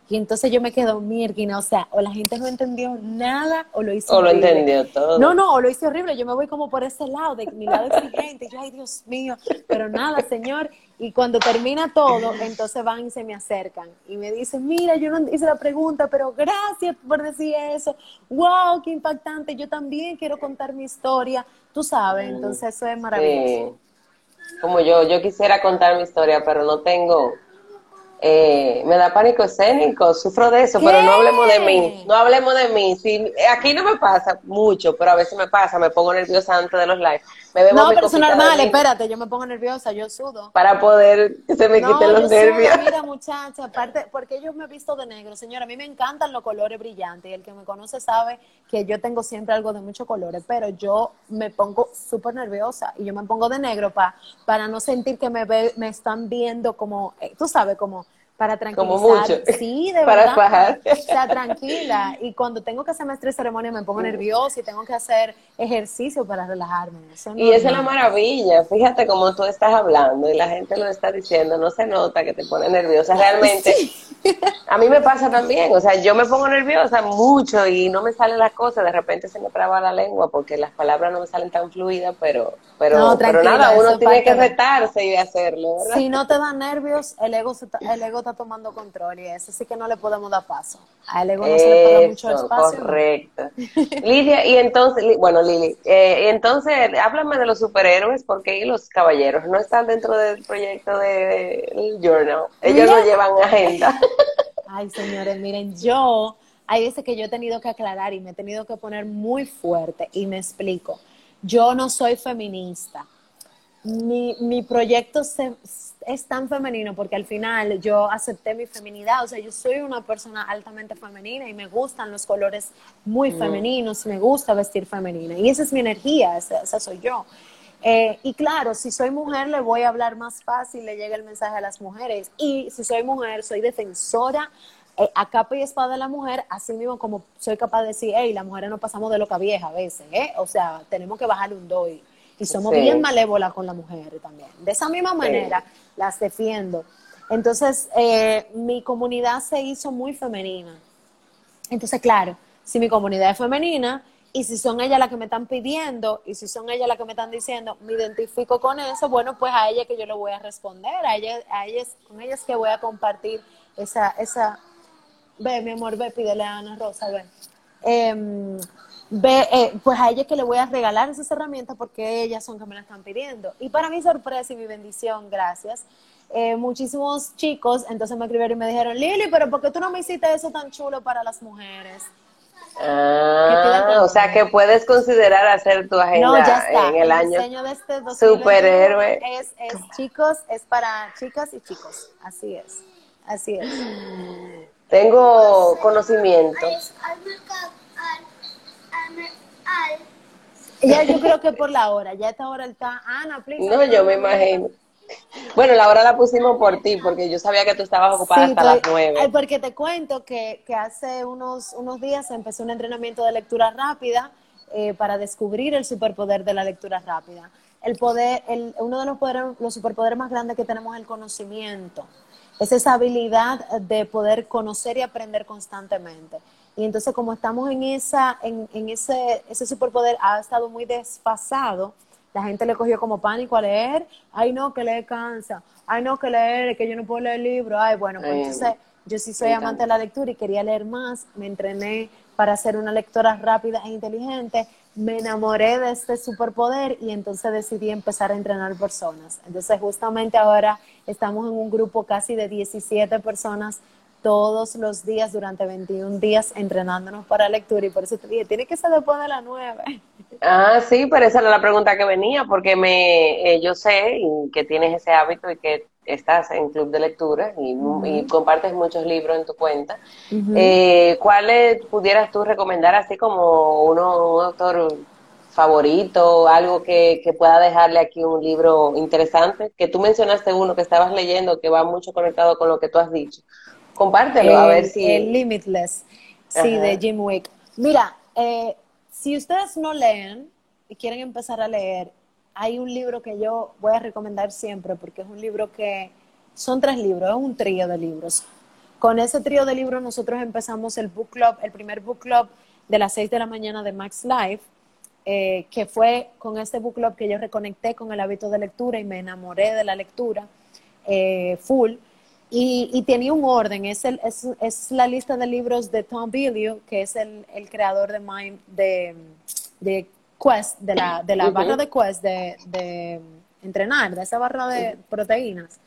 Y entonces yo me quedo mirguina, o sea, o la gente no entendió nada o lo hizo O lo entendió todo. No, no, o lo hice horrible. Yo me voy como por ese lado, de mi lado exigente. Yo, ay, Dios mío. Pero nada, señor. Y cuando termina todo, entonces van y se me acercan. Y me dicen, mira, yo no hice la pregunta, pero gracias por decir eso. Wow, qué impactante. Yo también quiero contar mi historia. Tú sabes, entonces eso es maravilloso. Como yo, yo quisiera contar mi historia, pero no tengo eh, me da pánico escénico, sufro de eso, pero no hablemos de mí, no hablemos de mí. Si, aquí no me pasa mucho, pero a veces me pasa, me pongo nerviosa antes de los lives. no, pero es normal, espérate, yo me pongo nerviosa, yo sudo. Para poder que se me quiten los nervios. mira, muchacha, aparte, porque yo me he visto de negro, señora, a mí me encantan los colores brillantes y el que me conoce sabe que yo tengo siempre algo de muchos colores, pero yo me pongo súper nerviosa y yo me pongo de negro para para no sentir que me, ve, me están viendo como, eh, tú sabes, como para tranquilizar. Como mucho. Sí, de para Bajar. O sea, tranquila. Y cuando tengo que hacer maestría ceremonia me pongo nerviosa y tengo que hacer ejercicio para relajarme. y esa es la maravilla. Fíjate cómo tú estás hablando y la gente lo está diciendo. No se nota que te pone nerviosa. Realmente, a mí me pasa también. O sea, yo me pongo nerviosa mucho y no me salen las cosas. De repente se me traba la lengua porque las palabras no me salen tan fluidas, pero, pero, pero nada, uno tiene que retarse y hacerlo. Si no te da nervios, el ego, se el ego tomando control y eso sí que no le podemos dar paso. A él no se le puede mucho espacio. Correcto. Lidia, y entonces, bueno, Lili, eh, entonces háblame de los superhéroes porque los caballeros no están dentro del proyecto de, Journal. Ellos no llevan agenda. Ay, señores, miren, yo hay veces que yo he tenido que aclarar y me he tenido que poner muy fuerte y me explico. Yo no soy feminista. Mi, mi proyecto se, es tan femenino porque al final yo acepté mi feminidad, o sea, yo soy una persona altamente femenina y me gustan los colores muy femeninos, me gusta vestir femenina. Y esa es mi energía, esa, soy yo. Eh, y claro, si soy mujer le voy a hablar más fácil, le llega el mensaje a las mujeres. Y si soy mujer soy defensora eh, a capa y espada de la mujer, así mismo como soy capaz de decir, hey, las mujeres no pasamos de loca vieja a veces, ¿eh? O sea, tenemos que bajarle un doy y somos bien malévolas con la mujer también. De esa misma manera las defiendo. Entonces, eh, mi comunidad se hizo muy femenina. Entonces, claro, si mi comunidad es femenina y si son ellas las que me están pidiendo y si son ellas las que me están diciendo, me identifico con eso, bueno, pues a ella que yo le voy a responder, a ellas, a ellas, con ellas que voy a compartir esa, esa, ve, mi amor, ve, pídele a Ana Rosa, ve. Em, ve, eh, pues a ella que le voy a regalar esas herramientas porque ellas son que me las están pidiendo. Y para mi sorpresa y mi bendición, gracias, eh, muchísimos chicos entonces me escribieron y me dijeron, Lili, pero ¿por qué tú no me hiciste eso tan chulo para las mujeres? Ah, o sea que puedes considerar hacer tu agenda en el, año. de este superhéroe. Es, es chicos, es para chicas y chicos. Así es. Así es. Tengo conocimiento ya yo creo que por la hora, ya esta hora está, Ana, No, yo me imagino. Bueno, la hora la pusimos por ti, porque yo sabía que tú estabas ocupada hasta las nueve. Porque te cuento que, que, hace unos, unos días empezó un entrenamiento de lectura rápida eh, para descubrir el superpoder de la lectura rápida. El poder, el, uno de los, poderes, los superpoderes más grandes que tenemos es el conocimiento. Es esa habilidad de poder conocer y aprender constantemente. Y entonces como estamos en, esa, en, en ese, ese superpoder, ha estado muy desfasado, la gente le cogió como pánico a leer, ay no, que leer cansa, ay no, que leer, que yo no puedo leer libros, ay bueno, pues entonces yo sí soy amante de la lectura y quería leer más, me entrené para ser una lectora rápida e inteligente, me enamoré de este superpoder y entonces decidí empezar a entrenar personas. Entonces justamente ahora estamos en un grupo casi de 17 personas todos los días durante 21 días entrenándonos para lectura y por eso te dije, tiene que ser después de las 9. Ah, sí, pero esa era la pregunta que venía, porque me, eh, yo sé que tienes ese hábito y que estás en club de lectura y, compartes muchos libros en tu cuenta. Eh, ¿Cuáles pudieras tú recomendar así como uno, un autor favorito, algo que, que, pueda dejarle aquí un libro interesante? Que tú mencionaste uno que estabas leyendo que va mucho conectado con lo que tú has dicho. Compártelo, a ver si... El Limitless, sí, de Jim Wick. Mira, eh, si ustedes no leen y quieren empezar a leer, hay un libro que yo voy a recomendar siempre porque es un libro que... Son tres libros, es un trío de libros. Con ese trío de libros nosotros empezamos el book club, el primer book club de las seis de la mañana de Max Life, eh, que fue con este book club que yo reconecté con el hábito de lectura y me enamoré de la lectura eh, full. Y, tenía un orden, es, el, es, es, la lista de libros de Tom Bilyeu, que es el, el creador de, Mind, de, de, Quest, de la, de la barra de Quest de, de, entrenar, de esa barra de proteínas.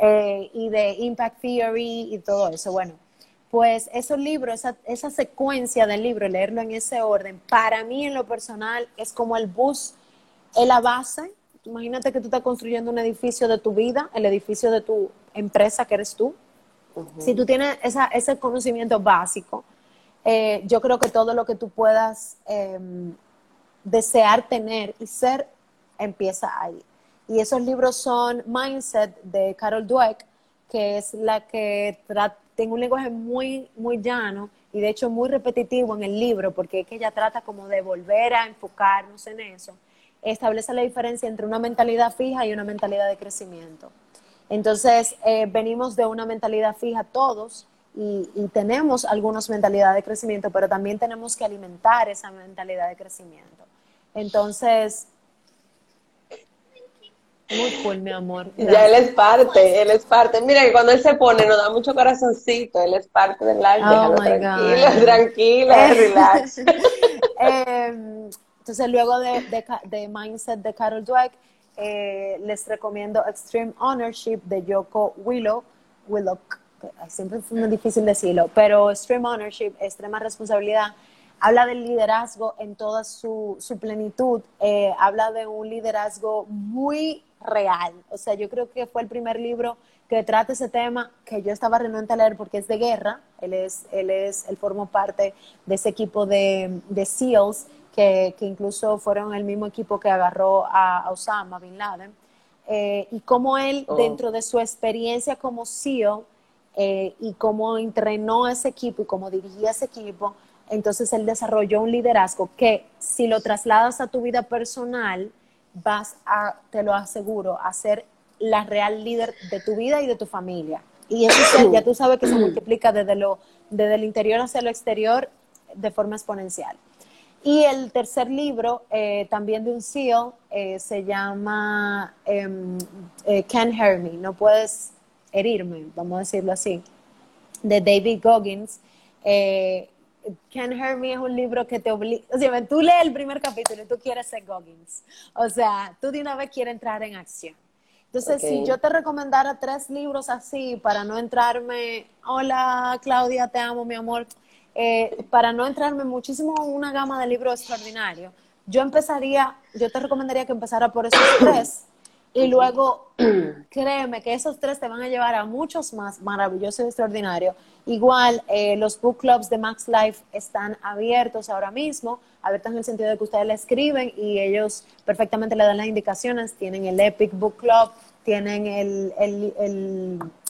eh, y de Impact Theory y todo eso. Bueno, pues esos libros, esa, esa secuencia del libro, leerlo en ese orden, para mí en lo personal es como el bus, es la base. Imagínate que tú estás construyendo un edificio de tu vida, el edificio de tu empresa que eres tú. Si tú tienes esa, ese conocimiento básico, eh, yo creo que todo lo que tú puedas em, desear tener y ser empieza ahí. Y esos libros son Mindset de Carol Dweck, que es la que tiene un lenguaje muy, muy llano y de hecho muy repetitivo en el libro, porque es que ella trata como de volver a enfocarnos en eso. Establece la diferencia entre una mentalidad fija y una mentalidad de crecimiento. Entonces, eh, venimos de una mentalidad fija todos y, y, tenemos algunas mentalidades de crecimiento, pero también tenemos que alimentar esa mentalidad de crecimiento. Entonces, muy cool, mi amor. Ya él es parte, él es parte. Mira que cuando él se pone nos da mucho corazoncito, él es parte del live. Oh tranquila, tranquila, relax. Em, entonces, luego de, de, Mindset de Carol Dweck, eh, les recomiendo Extreme Ownership de Yoko Willow. Willock, siempre es muy difícil decirlo, pero Extreme Ownership, extrema responsabilidad habla del liderazgo en toda su, su plenitud, eh, habla de un liderazgo muy real. O sea, yo creo que fue el primer libro que trata ese tema que yo estaba renuente a leer porque es de guerra. Él es, él es, él formó parte de ese equipo de, de SEALs que, que, incluso fueron el mismo equipo que agarró a, Osama Bin Laden. Eh, y cómo él, oh. dentro de su experiencia como SEAL eh, y cómo entrenó ese equipo y cómo dirigía ese equipo, entonces él desarrolló un liderazgo que si lo trasladas a tu vida personal, vas a, te lo aseguro, a ser la real líder de tu vida y de tu familia. Y eso ya tú sabes que se multiplica desde, lo, desde el interior hacia lo exterior de forma exponencial. Y el tercer libro, eh, también de un CEO, eh, se llama um, Can't Hurt Me, No Puedes Herirme, vamos a decirlo así, de David Goggins. Can't Hurt Me es un libro que te obliga, o sea, tú lees el primer capítulo y tú quieres ser Goggins, o sea, tú de una vez quieres entrar en acción. Entonces, si yo te recomendara tres libros así para no entrarme, hola Claudia, te amo, mi amor, eh, para no entrarme muchísimo en una gama de libros extraordinarios, yo empezaría, yo te recomendaría que empezara por esos tres y luego, créeme que esos tres te van a llevar a muchos más maravillosos y extraordinarios. Igual, eh, los book clubs de Max Life están abiertos ahora mismo, abiertos en el sentido de que ustedes le escriben y ellos perfectamente le dan las indicaciones. Tienen el Epic Book Club, tienen el, el,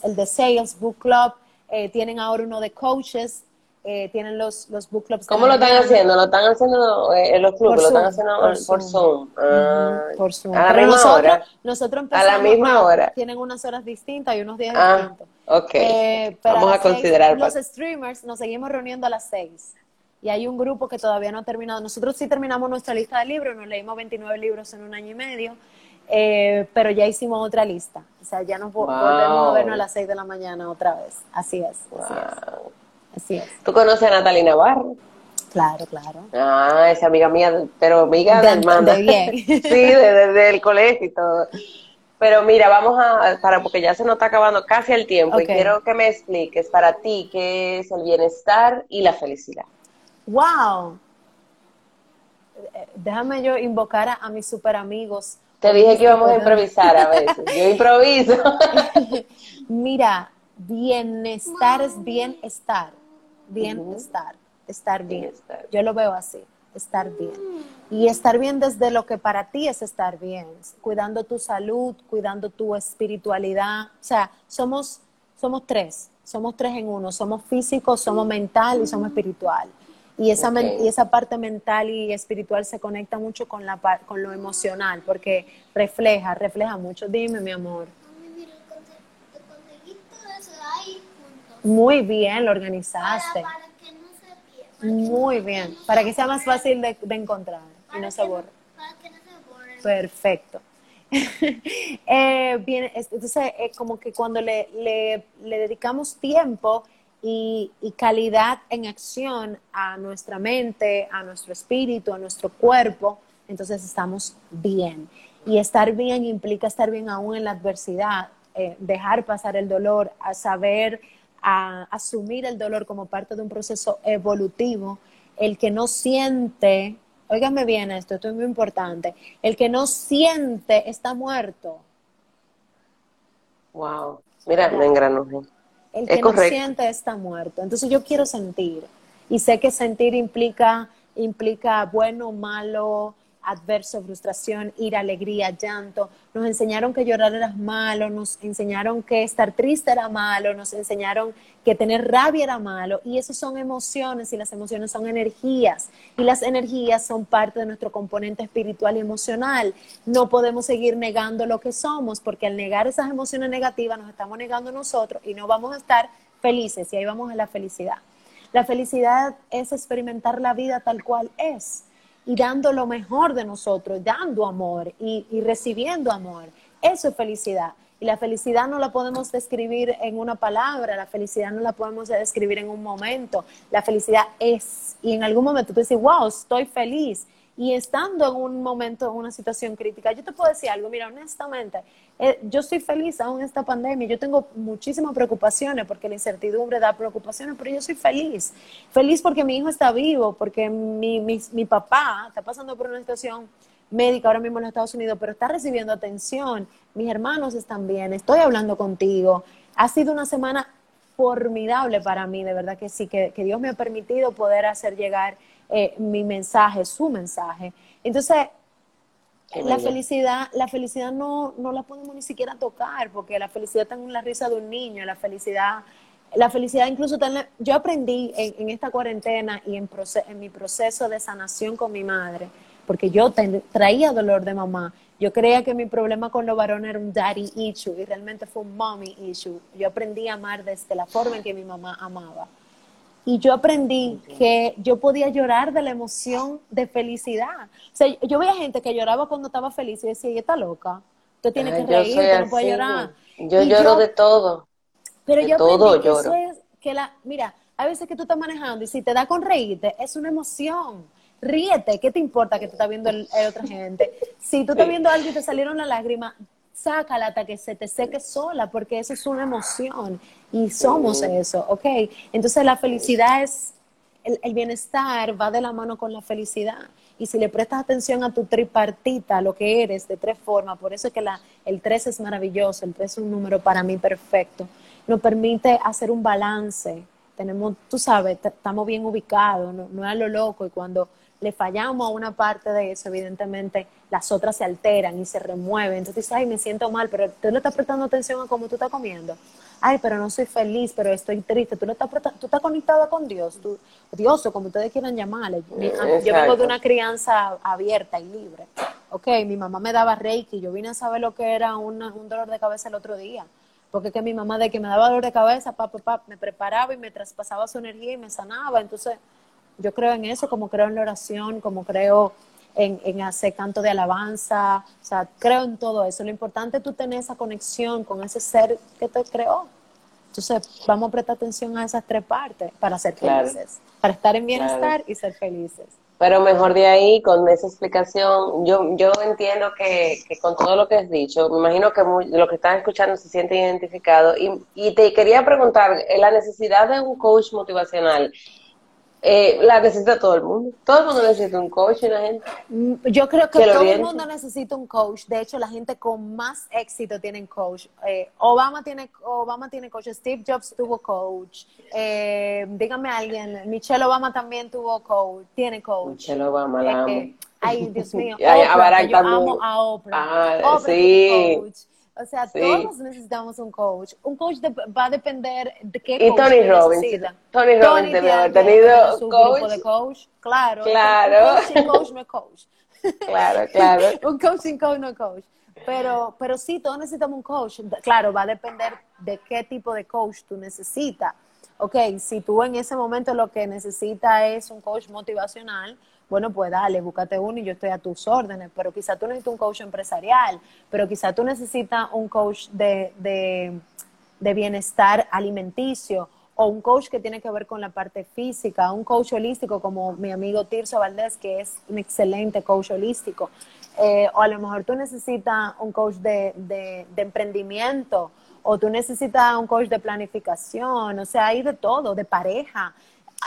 el, Sales Book Club, eh, tienen ahora uno de coaches eh, tienen los, los book clubs. ¿Cómo lo están haciendo? ¿Lo están haciendo eh, en los clubes? ¿Lo están haciendo por, Zoom? Ah, por Zoom. A la misma nosotros, hora. Nosotros a la misma hora. Tienen unas horas distintas y unos días ah, distintos. Ok. Eh, Vamos a, considerar. los streamers nos seguimos reuniendo a las seis. Y hay un grupo que todavía no ha terminado. Nosotros sí terminamos nuestra lista de libros, nos leímos 29 libros en un año y medio. Eh, pero ya hicimos otra lista. O sea, ya nos volvemos a vernos a las 6 de la mañana otra vez. Así es. Así es. Así es. ¿Tú conoces a Natalie Navarro? Claro, claro. Ah, esa amiga mía, pero amiga de, hermana. De bien. sí, desde el colegio y todo. Pero mira, vamos a, para porque ya se nos está acabando casi el tiempo y quiero que me expliques para ti qué es el bienestar y la felicidad. ¡Wow! Déjame yo invocar a, mis super amigos. Te dije que íbamos a improvisar a veces. Yo improviso. mira, bienestar es bienestar bienestar, estar bien. Yo lo veo así, estar bien. Y estar bien desde lo que para ti es estar bien, cuidando tu salud, cuidando tu espiritualidad. O sea, somos, somos tres, somos tres en uno, somos físicos, somos mental y somos espiritual. Y esa, y esa parte mental y espiritual se conecta mucho con, la, con lo emocional, porque refleja, refleja mucho. Dime, mi amor. Muy bien, lo organizaste. Muy bien, para que sea más fácil de, encontrar y no se borre. Perfecto. eh, bien, entonces, es como que cuando le, le, le dedicamos tiempo y, y, calidad en acción a nuestra mente, a nuestro espíritu, a nuestro cuerpo, entonces estamos bien. Y estar bien implica estar bien aún en la adversidad, eh, dejar pasar el dolor, a saber a asumir el dolor como parte de un proceso evolutivo. El que no siente, óigame bien esto, esto es muy importante, el que no siente está muerto. Wow, mira, me engranuje. El que no siente está muerto. Entonces yo quiero sentir. Y sé que sentir implica, implica bueno, malo, adverso, frustración, ira, alegría, llanto. Nos enseñaron que llorar era malo, nos enseñaron que estar triste era malo, nos enseñaron que tener rabia era malo. Y eso son emociones y las emociones son energías. Y las energías son parte de nuestro componente espiritual y emocional. No podemos seguir negando lo que somos porque al negar esas emociones negativas nos estamos negando nosotros y no vamos a estar felices. Y ahí vamos a la felicidad. La felicidad es experimentar la vida tal cual es y dando lo mejor de nosotros, dando amor y, recibiendo amor. Eso es felicidad. Y la felicidad no la podemos describir en una palabra, la felicidad no la podemos describir en un momento. La felicidad es, y en algún momento tú dices, wow, estoy feliz y estando en un momento, en una situación crítica, yo te puedo decir algo, mira, honestamente, eh, yo estoy feliz aún en esta pandemia, yo tengo muchísimas preocupaciones porque la incertidumbre da preocupaciones, pero yo soy feliz, feliz porque mi hijo está vivo, porque mi, mi, mi papá está pasando por una situación médica ahora mismo en los Estados Unidos, pero está recibiendo atención, mis hermanos están bien, estoy hablando contigo, ha sido una semana formidable para mí, de verdad que sí, que, que Dios me ha permitido poder hacer llegar eh, mi mensaje, su mensaje. Entonces, la felicidad, la felicidad no, no la podemos ni siquiera tocar, porque la felicidad está en la risa de un niño, la felicidad, la felicidad incluso yo aprendí en, esta cuarentena y en, en mi proceso de sanación con mi madre, porque yo traía dolor de mamá. Yo creía que mi problema con los varones era un daddy issue y realmente fue un mommy issue. Yo aprendí a amar desde la forma en que mi mamá amaba. Y yo aprendí que yo podía llorar de la emoción de felicidad. O sea, yo veía gente que lloraba cuando estaba feliz y decía, ella está loca. Tú tienes que reír, no puedes llorar. Yo lloro de todo. Pero yo todo que eso es que la, mira, hay veces que tú estás manejando y si te da con reírte, es una emoción. Ríete, ¿qué te importa que tú estás viendo el, otra gente? Si tú estás viendo algo y te salieron las lágrimas, sácala hasta que se te seque sola, porque eso es una emoción y somos eso, ¿ok? Entonces la felicidad es, el, bienestar va de la mano con la felicidad. Y si le prestas atención a tu tripartita, lo que eres de tres formas, por eso es que la, el tres es maravilloso, el tres es un número para mí perfecto, nos permite hacer un balance. Tenemos, tú sabes, estamos bien ubicados, no, no es a lo loco. Y cuando le fallamos a una parte de eso, evidentemente las otras se alteran y se remueven. Entonces dices, ay, me siento mal, pero tú le estás prestando atención a cómo tú estás comiendo. Ay, pero no soy feliz, pero estoy triste. Tú, no estás, tú estás conectada con Dios, tú, Dios o como ustedes quieran llamarle. Yo vengo de una crianza abierta y libre. Ok, mi mamá me daba reiki, yo vine a saber lo que era un dolor de cabeza el otro día. Porque que mi mamá de que me daba dolor de cabeza, pa, pa, me preparaba y me traspasaba su energía y me sanaba. Entonces, yo creo en eso, como creo en la oración, como creo en, hacer canto de alabanza, o sea, creo en todo eso. Lo importante es tú tener esa conexión con ese ser que te creó. Entonces, vamos a prestar atención a esas tres partes para ser felices, para estar en bienestar y ser felices. Pero mejor de ahí, con esa explicación, yo, yo entiendo que, con todo lo que has dicho, me imagino que lo que están escuchando se siente identificado. Y, y te quería preguntar, la necesidad de un coach motivacional, eh, la necesita todo el mundo. Todo el mundo necesita un coach, la gente. Mm, yo creo que, todo el mundo necesita un coach. De hecho, la gente con más éxito tiene coach. Eh, Obama tiene Obama tiene coach. Steve Jobs tuvo coach. Eh, dígame alguien. Michelle Obama también tuvo coach. Tiene coach. Michelle Obama, la amo. Ay, Dios mío. Oprah, yo amo a Oprah. Ah, Oprah sí. Coach. O sea, todos necesitamos un coach. Un coach va a depender de qué y coach Tony Robbins. Necesita. Tony, Robbins debe haber tenido su coach. grupo de coach. Claro. Claro. Un coach coach no coach. Claro, claro. un coach sin coach no coach. Pero, pero sí, todos necesitamos un coach. Claro, va a depender de qué tipo de coach tú necesitas. Ok, si tú en ese momento lo que necesitas es un coach motivacional, bueno, pues dale, búscate uno y yo estoy a tus órdenes, pero quizá tú necesitas un coach empresarial, pero quizá tú necesitas un coach de, de, bienestar alimenticio o un coach que tiene que ver con la parte física, un coach holístico como mi amigo Tirso Valdés, que es un excelente coach holístico, eh, o a lo mejor tú necesitas un coach de, de, de emprendimiento o tú necesitas un coach de planificación, o sea, hay de todo, de pareja.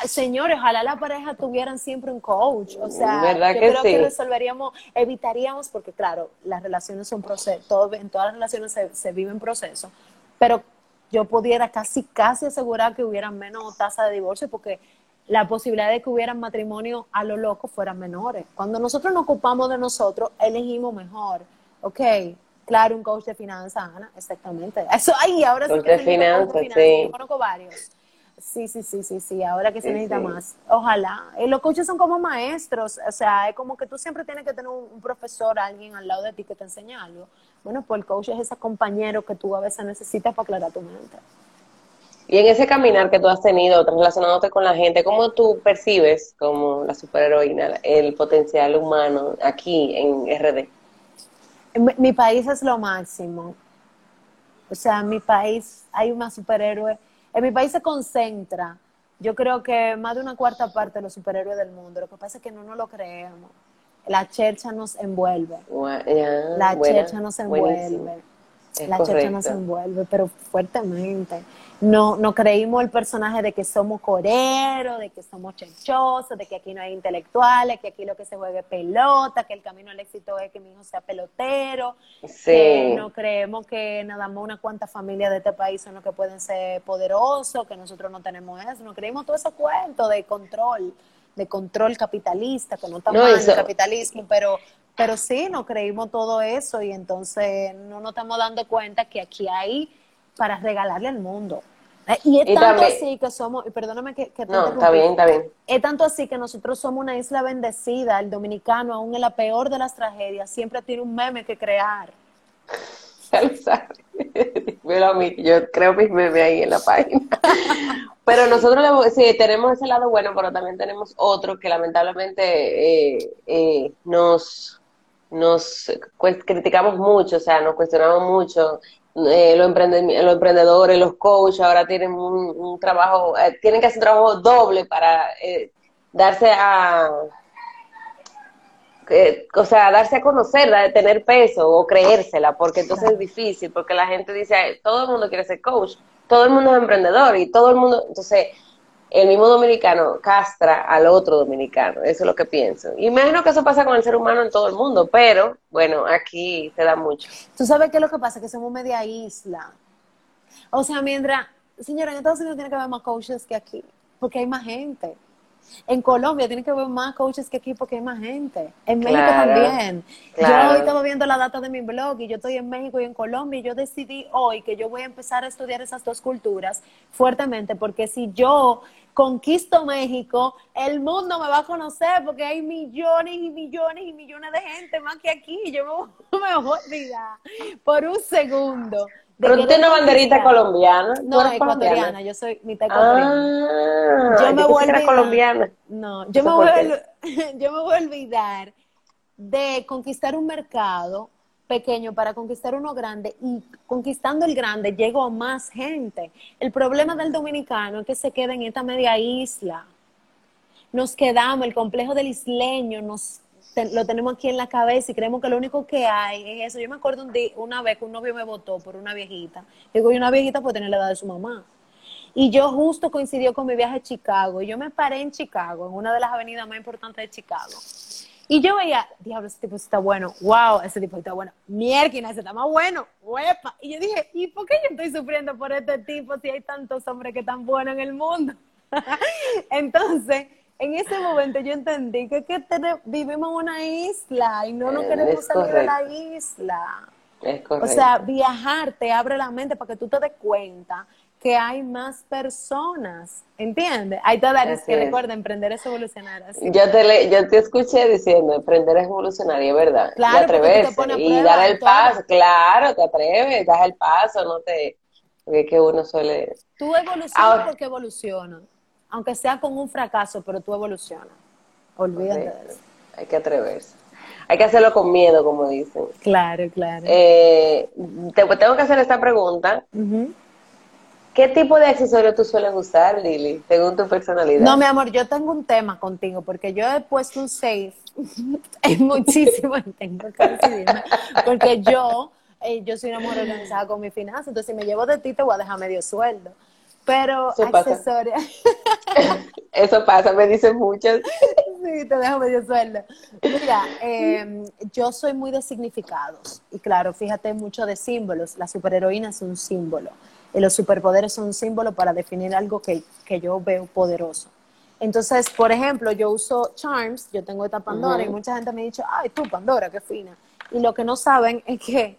Señores, ojalá la pareja tuvieran siempre un coach, o sea, yo creo que resolveríamos, evitaríamos, porque claro, las relaciones son procesos, todo, en todas las relaciones se, se vive en proceso, pero yo pudiera casi, casi asegurar que hubiera menos tasa de divorcio, porque la posibilidad de que hubiera matrimonio a lo loco fueran menores. Cuando nosotros nos ocupamos de nosotros, elegimos mejor. Ok, claro, un coach de finanzas, Ana, exactamente. Eso, ahí ahora sí que de finanzas, sí. Yo conozco varios. Sí, sí, sí, sí, sí, ahora que se necesita más. Ojalá. Eh, los coaches son como maestros, o sea, es como que tú siempre tienes que tener un, profesor, alguien al lado de ti que te enseñe algo. Bueno, pues el coach es ese compañero que tú a veces necesitas para aclarar tu mente. Y en ese caminar que tú has tenido relacionándote con la gente, ¿cómo tú percibes como la superheroína el potencial humano aquí en RD? Mi, país es lo máximo. O sea, en mi país hay una superhéroe. En mi país se concentra, yo creo que más de una cuarta parte de los superhéroes del mundo. Lo que pasa es que no nos lo creemos. La chercha nos envuelve. la chercha nos envuelve. la chercha nos envuelve, pero fuertemente no, no creímos el personaje de que somos coreros, de que somos chenchosos, de que aquí no hay intelectuales, que aquí lo que se juegue es pelota, que el camino al éxito es que mi hijo sea pelotero. Sí. no creemos que nada más unas cuantas familias de este país son los que pueden ser poderosos, que nosotros no tenemos eso. No creímos todo ese cuento de control, de control capitalista, que no está mal el capitalismo, pero pero sí, no creímos todo eso y entonces no nos estamos dando cuenta que aquí hay para regalarle al mundo. Eh, y es tanto así que somos, y perdóname que, que No, está bien, está bien. Es tanto así que nosotros somos una isla bendecida, el dominicano, aún en la peor de las tragedias, siempre tiene un meme que crear. yo creo mis memes ahí en la página. pero nosotros sí, tenemos ese lado bueno, pero también tenemos otro que lamentablemente eh, eh, nos, nos criticamos mucho, o sea, nos cuestionamos mucho eh, los, los, emprendedores, los coaches ahora tienen un, trabajo, eh, tienen que hacer un trabajo doble para eh, darse a, o sea, darse a conocer, tener peso o creérsela, porque entonces es difícil, porque la gente dice, todo el mundo quiere ser coach, todo el mundo es emprendedor y todo el mundo, entonces el mismo dominicano castra al otro dominicano, eso es lo que pienso. Imagino que eso pasa con el ser humano en todo el mundo, pero bueno, aquí se da mucho. Tú sabes qué es lo que pasa, que somos media isla. O sea, mientras, señora, en Estados Unidos tiene que haber más coaches que aquí, porque hay más gente. En Colombia tiene que haber más coaches que aquí porque hay más gente. En México también. Yo hoy estaba viendo la data de mi blog y yo estoy en México y en Colombia y yo decidí hoy que yo voy a empezar a estudiar esas dos culturas fuertemente porque si yo conquisto México, el mundo me va a conocer porque hay millones y millones y millones de gente más que aquí. Yo me, me voy a olvidar por un segundo pero tú tienes una banderita colombiana. No, ecuatoriana, yo soy mitad ecuatoriana. Ah, yo me voy a colombiana. No, yo me, voy a, yo me voy a olvidar de conquistar un mercado pequeño para conquistar uno grande y conquistando el grande llego a más gente. El problema del dominicano es que se queda en esta media isla. Nos quedamos, el complejo del isleño nos lo tenemos aquí en la cabeza y creemos que lo único que hay es eso. Yo me acuerdo una vez que un novio me votó por una viejita. Digo, y una viejita puede tener la edad de su mamá. Y yo justo coincidió con mi viaje a Chicago. Y yo me paré en Chicago, en una de las avenidas más importantes de Chicago. Y yo veía, diablo, ese tipo está bueno, wow, ese tipo está bueno, mierda, ese está más bueno, huepa. Y yo dije, ¿y por qué yo estoy sufriendo por este tipo si hay tantos hombres que están buenos en el mundo? Entonces, en ese momento yo entendí que, que vivimos en una isla y no nos queremos salir de la isla. O sea, viajar te abre la mente para que tú te des cuenta que hay más personas, ¿entiendes? Hay todavía que recuerda, emprender es evolucionar. Yo, te yo te escuché diciendo, emprender es evolucionar, y es verdad. Claro, y atreverse, y dar el paso, claro, te atreves, das el paso, no te... Porque es que uno suele... Tú evolucionas porque evolucionas aunque sea con un fracaso, pero tú evolucionas. Olvídate de eso. Hay que atreverse. Hay que hacerlo con miedo, como dicen. Claro, claro. Eh, te, tengo que hacer esta pregunta. ¿Qué tipo de accesorio tú sueles usar, Lili, según tu personalidad? No, mi amor, yo tengo un tema contigo, porque yo he puesto un safe en muchísimo, tengo que porque yo eh, yo soy una mujer organizada con mi finanzas, entonces si me llevo de ti te voy a dejar medio sueldo. Pero accesoria. Eso pasa, me dicen muchas. Sí, te dejo medio sueldo. Mira, em, yo soy muy de significados. Y claro, fíjate mucho de símbolos. La superheroína es un símbolo. Y los superpoderes son un símbolo para definir algo que, que yo veo poderoso. Entonces, por ejemplo, yo uso Charms, yo tengo esta Pandora y mucha gente me ha dicho, ay, tú Pandora, qué fina. Y lo que no saben es que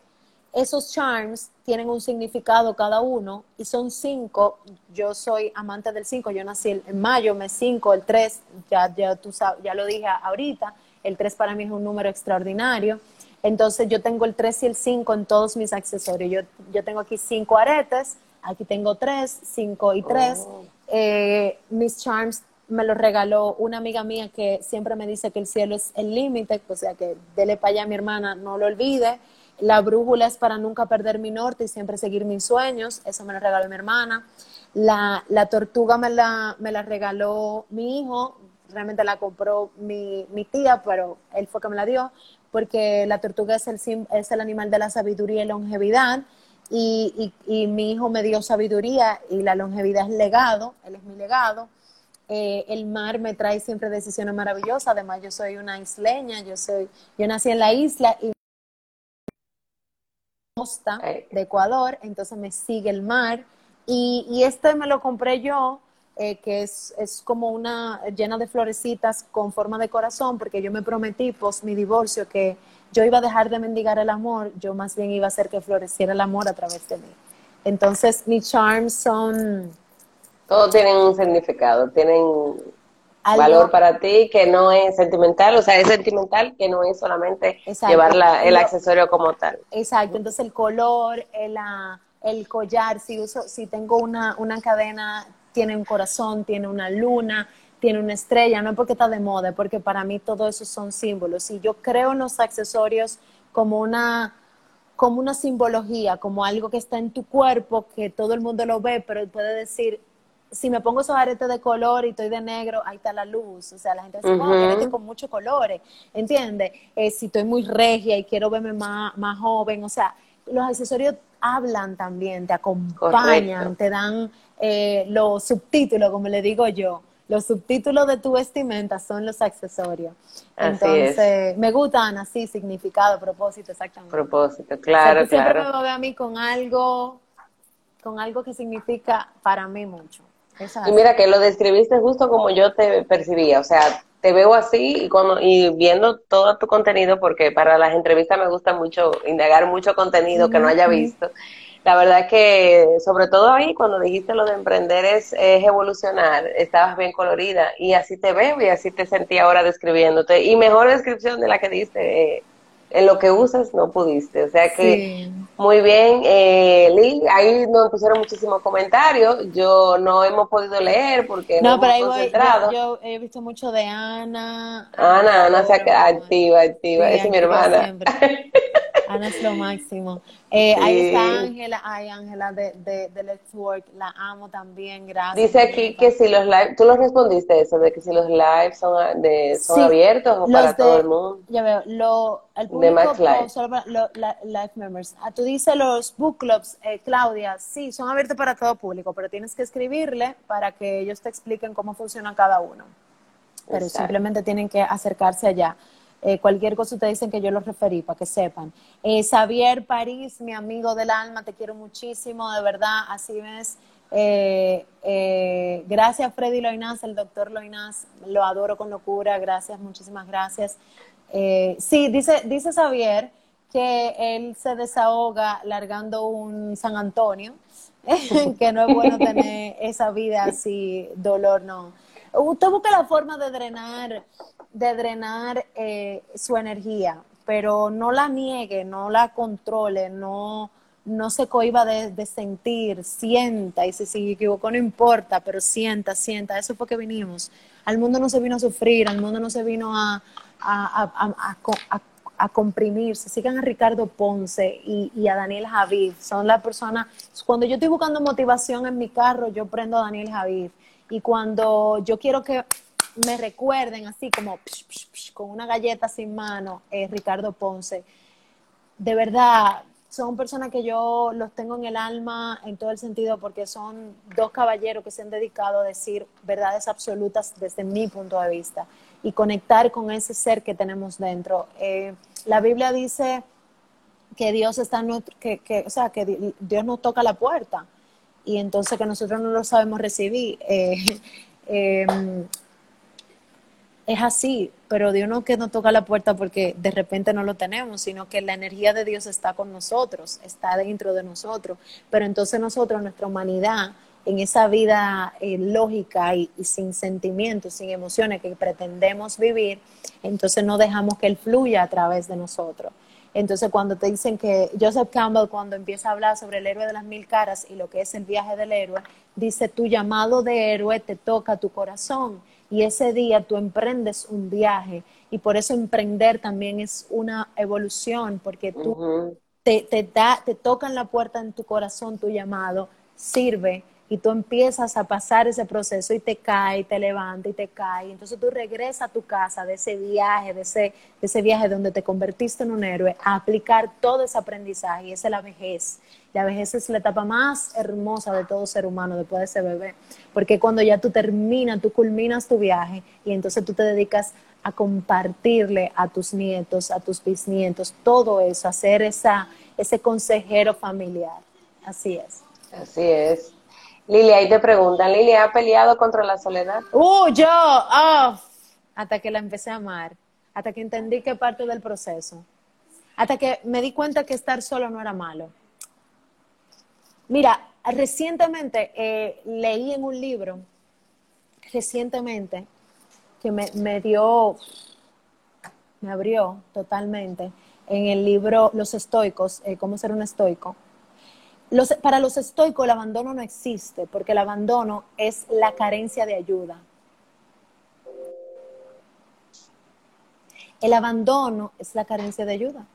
esos charms tienen un significado cada uno y son cinco. Yo soy amante del cinco. Yo nací en mayo, mes cinco, el tres, ya, ya, tú ya lo dije ahorita. El tres para mí es un número extraordinario. Entonces yo tengo el tres y el cinco en todos mis accesorios. Yo, yo tengo aquí cinco aretes, aquí tengo tres, cinco y tres. Oh. Eh, mis charms me los regaló una amiga mía que siempre me dice que el cielo es el límite, o sea que dele para allá a mi hermana, no lo olvide. La brújula es para nunca perder mi norte y siempre seguir mis sueños. Eso me lo regaló mi hermana. La, la tortuga me la, me la regaló mi hijo. Realmente la compró mi, mi tía, pero él fue que me la dio. Porque la tortuga es el, es el animal de la sabiduría y longevidad. Y, y, y mi hijo me dio sabiduría y la longevidad es legado. Él es mi legado. Eh, el mar me trae siempre decisiones maravillosas. Además, yo soy una isleña, yo soy, yo nací en la isla y costa de Ecuador, entonces me sigue el mar. Y, este me lo compré yo, eh, que es, es, como una llena de florecitas con forma de corazón, porque yo me prometí, post mi divorcio, que yo iba a dejar de mendigar el amor, yo más bien iba a hacer que floreciera el amor a través de mí. Entonces, mis charms son... Todos tienen un significado, tienen valor para ti que no es sentimental, o sea, es sentimental que no es solamente llevar el accesorio como tal. Exacto, entonces el color, el, ah, el collar, si uso, si tengo una, una cadena, tiene un corazón, tiene una luna, tiene una estrella, no es porque está de moda, porque para mí todo eso son símbolos. Y yo creo en los accesorios como una como una simbología, como algo que está en tu cuerpo, que todo el mundo lo ve, pero puede decir, si me pongo esos aretes de color y estoy de negro, ahí está la luz. O sea, la gente dice, uh con muchos colores, ¿entiendes? Eh, si estoy muy regia y quiero verme más, más joven, o sea, los accesorios hablan también, te acompañan, te dan eh, los subtítulos, como le digo yo. Los subtítulos de tu vestimenta son los accesorios. Entonces, me gustan así, significado, propósito, exactamente. Propósito, claro, Siempre me veo a mí con algo, con algo que significa para mí mucho. Y mira que lo describiste justo como yo te percibía, o sea, te veo así y, cuando, y viendo todo tu contenido, porque para las entrevistas me gusta mucho indagar mucho contenido que no haya visto. La verdad que, sobre todo ahí, cuando dijiste lo de emprender es, evolucionar, estabas bien colorida y así te veo y así te sentí ahora describiéndote. Y mejor descripción de la que diste. Eh, en lo que usas no pudiste. O sea que muy bien, eh, Lili, ahí nos pusieron muchísimos comentarios. Yo no hemos podido leer porque no, pero hemos ahí concentrado. yo, he visto mucho de Ana. Ana, Ana, se activa, activa. Es mi hermana. Ana es lo máximo. Eh, Ahí está Ángela, ay Ángela de, de, de, Let's Work, la amo también, gracias. Dice aquí que si los live, tú lo respondiste eso, de que si los lives son, de, son abiertos o para todo el mundo. Ya veo, lo, el público, de Max Live. Solo para lo, live members. Ah, tú dices los book clubs, eh, Claudia, sí, son abiertos para todo público, pero tienes que escribirle para que ellos te expliquen cómo funciona cada uno. Pero simplemente tienen que acercarse allá. Eh, cualquier cosa te dicen que yo los referí, para que sepan. Eh, Xavier París, mi amigo del alma, te quiero muchísimo, de verdad, así ves. Eh, eh, gracias Freddy Loinaz, el doctor Loinaz, lo adoro con locura, gracias, muchísimas gracias. sí, dice, dice Xavier que él se desahoga largando un San Antonio, que no es bueno tener esa vida así, dolor, no. Usted busca la forma de drenar de drenar eh, su energía, pero no la niegue, no la controle, no, no se cohiba de, sentir, sienta, y si se equivocó no importa, pero sienta, sienta, eso fue que vinimos. Al mundo no se vino a sufrir, al mundo no se vino a, a, a, comprimirse. Sigan a Ricardo Ponce y, y, a Daniel Javid, son las personas, cuando yo estoy buscando motivación en mi carro, yo prendo a Daniel Javid. Y cuando yo quiero que me recuerden así como con una galleta sin mano, eh, Ricardo Ponce. De verdad, son personas que yo los tengo en el alma en todo el sentido porque son dos caballeros que se han dedicado a decir verdades absolutas desde mi punto de vista y conectar con ese ser que tenemos dentro. Eh, la Biblia dice que Dios está, que, que, o sea, que Dios nos toca la puerta y entonces que nosotros no lo sabemos recibir. Eh, em, es así, pero Dios no que nos toca la puerta porque de repente no lo tenemos, sino que la energía de Dios está con nosotros, está dentro de nosotros. Pero entonces nosotros, nuestra humanidad, en esa vida eh, lógica y, y, sin sentimientos, sin emociones que pretendemos vivir, entonces no dejamos que Él fluya a través de nosotros. Entonces, cuando te dicen que Joseph Campbell, cuando empieza a hablar sobre el héroe de las mil caras y lo que es el viaje del héroe, dice, tu llamado de héroe te toca tu corazón y ese día tú emprendes un viaje y por eso emprender también es una evolución, porque tú te, te, da, te tocan la puerta en tu corazón tu llamado, sirve y tú empiezas a pasar ese proceso y te cae, te levanta y te cae. Entonces tú regresas a tu casa de ese viaje, de ese, de ese viaje donde te convertiste en un héroe, a aplicar todo ese aprendizaje y esa es la vejez. La vejez es la etapa más hermosa de todo ser humano después de ese bebé, porque cuando ya tú terminas, tú culminas tu viaje y entonces tú te dedicas a compartirle a tus nietos, a tus bisnietos, todo eso, a ser esa, ese consejero familiar. Así es. Así es. Lilia, ahí te preguntan, Lilia, ¿ha peleado contra la soledad? Uh, yo, oh, hasta que la empecé a amar, hasta que entendí que parte del proceso, hasta que me di cuenta que estar solo no era malo. Mira, recientemente eh, leí en un libro, recientemente, que me, me dio, me abrió totalmente, en el libro Los estoicos, eh, cómo ser un estoico para los estoicos el abandono no existe, porque el abandono es la carencia de ayuda. El abandono es la carencia de ayuda.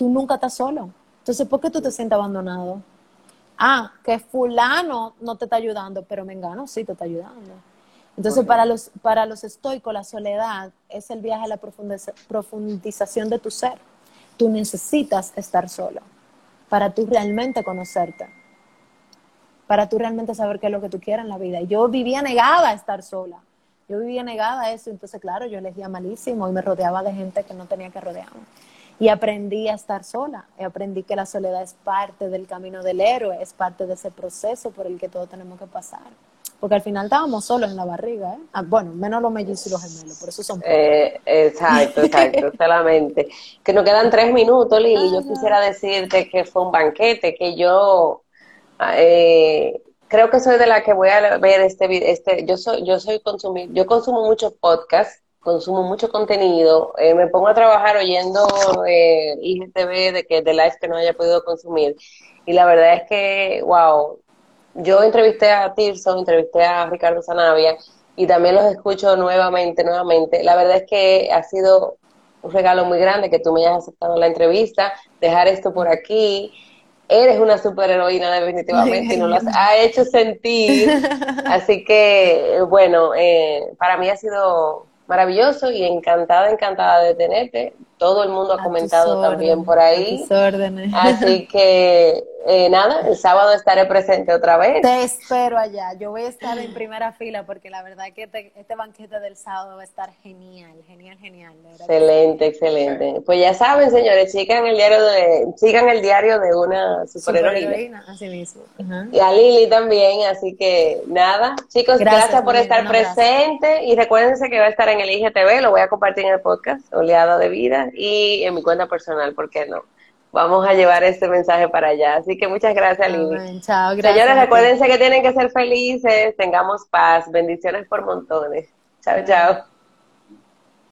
tú nunca estás solo. Entonces, ¿por qué tú te sientes abandonado? Ah, que fulano no te está ayudando, pero Mengano sí te está ayudando. Entonces, para los, para los estoicos, la soledad es el viaje a la profundización de tu ser. Tú necesitas estar solo para tú realmente conocerte, para tú realmente saber qué es lo que tú quieres en la vida. Yo vivía negada a estar sola. Yo vivía negada a eso, entonces claro, yo elegía malísimo y me rodeaba de gente que no tenía que rodearme. Y aprendí a estar sola, y aprendí que la soledad es parte del camino del héroe, es parte de ese proceso por el que todos tenemos que pasar. Porque al final estábamos solos en la barriga, ¿eh? Ah, bueno, menos los mellizos y los gemelos, por eso son... Eh, exacto, exacto, solamente. Que nos quedan tres minutos, Lili. yo quisiera decirte que fue un banquete, que yo eh, creo que soy de la que voy a ver este este Yo soy, yo soy consumir, yo consumo muchos podcasts, consumo mucho contenido, eh, me pongo a trabajar oyendo eh, IGTV de que de live que no haya podido consumir. Y la verdad es que, wow, yo entrevisté a Tirson, entrevisté a Ricardo Zanavia y también los escucho nuevamente, nuevamente. La verdad es que ha sido un regalo muy grande que tú me hayas aceptado la entrevista, dejar esto por aquí. Eres una superheroína definitivamente y nos lo ha hecho sentir. Así que, bueno, eh, para mí ha sido maravilloso y encantada, encantada de tenerte. Todo el mundo ha comentado también por ahí. Así que eh, nada, el sábado estaré presente otra vez. Te espero allá. Yo voy a estar en primera fila porque la verdad que este, este banquete del sábado va a estar genial, genial, genial. Excelente, excelente. Pues ya saben, señores, sigan el diario de, sigan el diario de una superheroína. así mismo. Y a Lili también, así que nada, chicos, gracias, por estar presente y recuérdense que va a estar en el IGTV, lo voy a compartir en el podcast, Oleada de Vida y en mi cuenta personal, ¿por qué no? Vamos a llevar este mensaje para allá. Así que muchas gracias, Lili. Chao, gracias. Señores, recuérdense que tienen que ser felices, tengamos paz, bendiciones por montones. Chao, chao.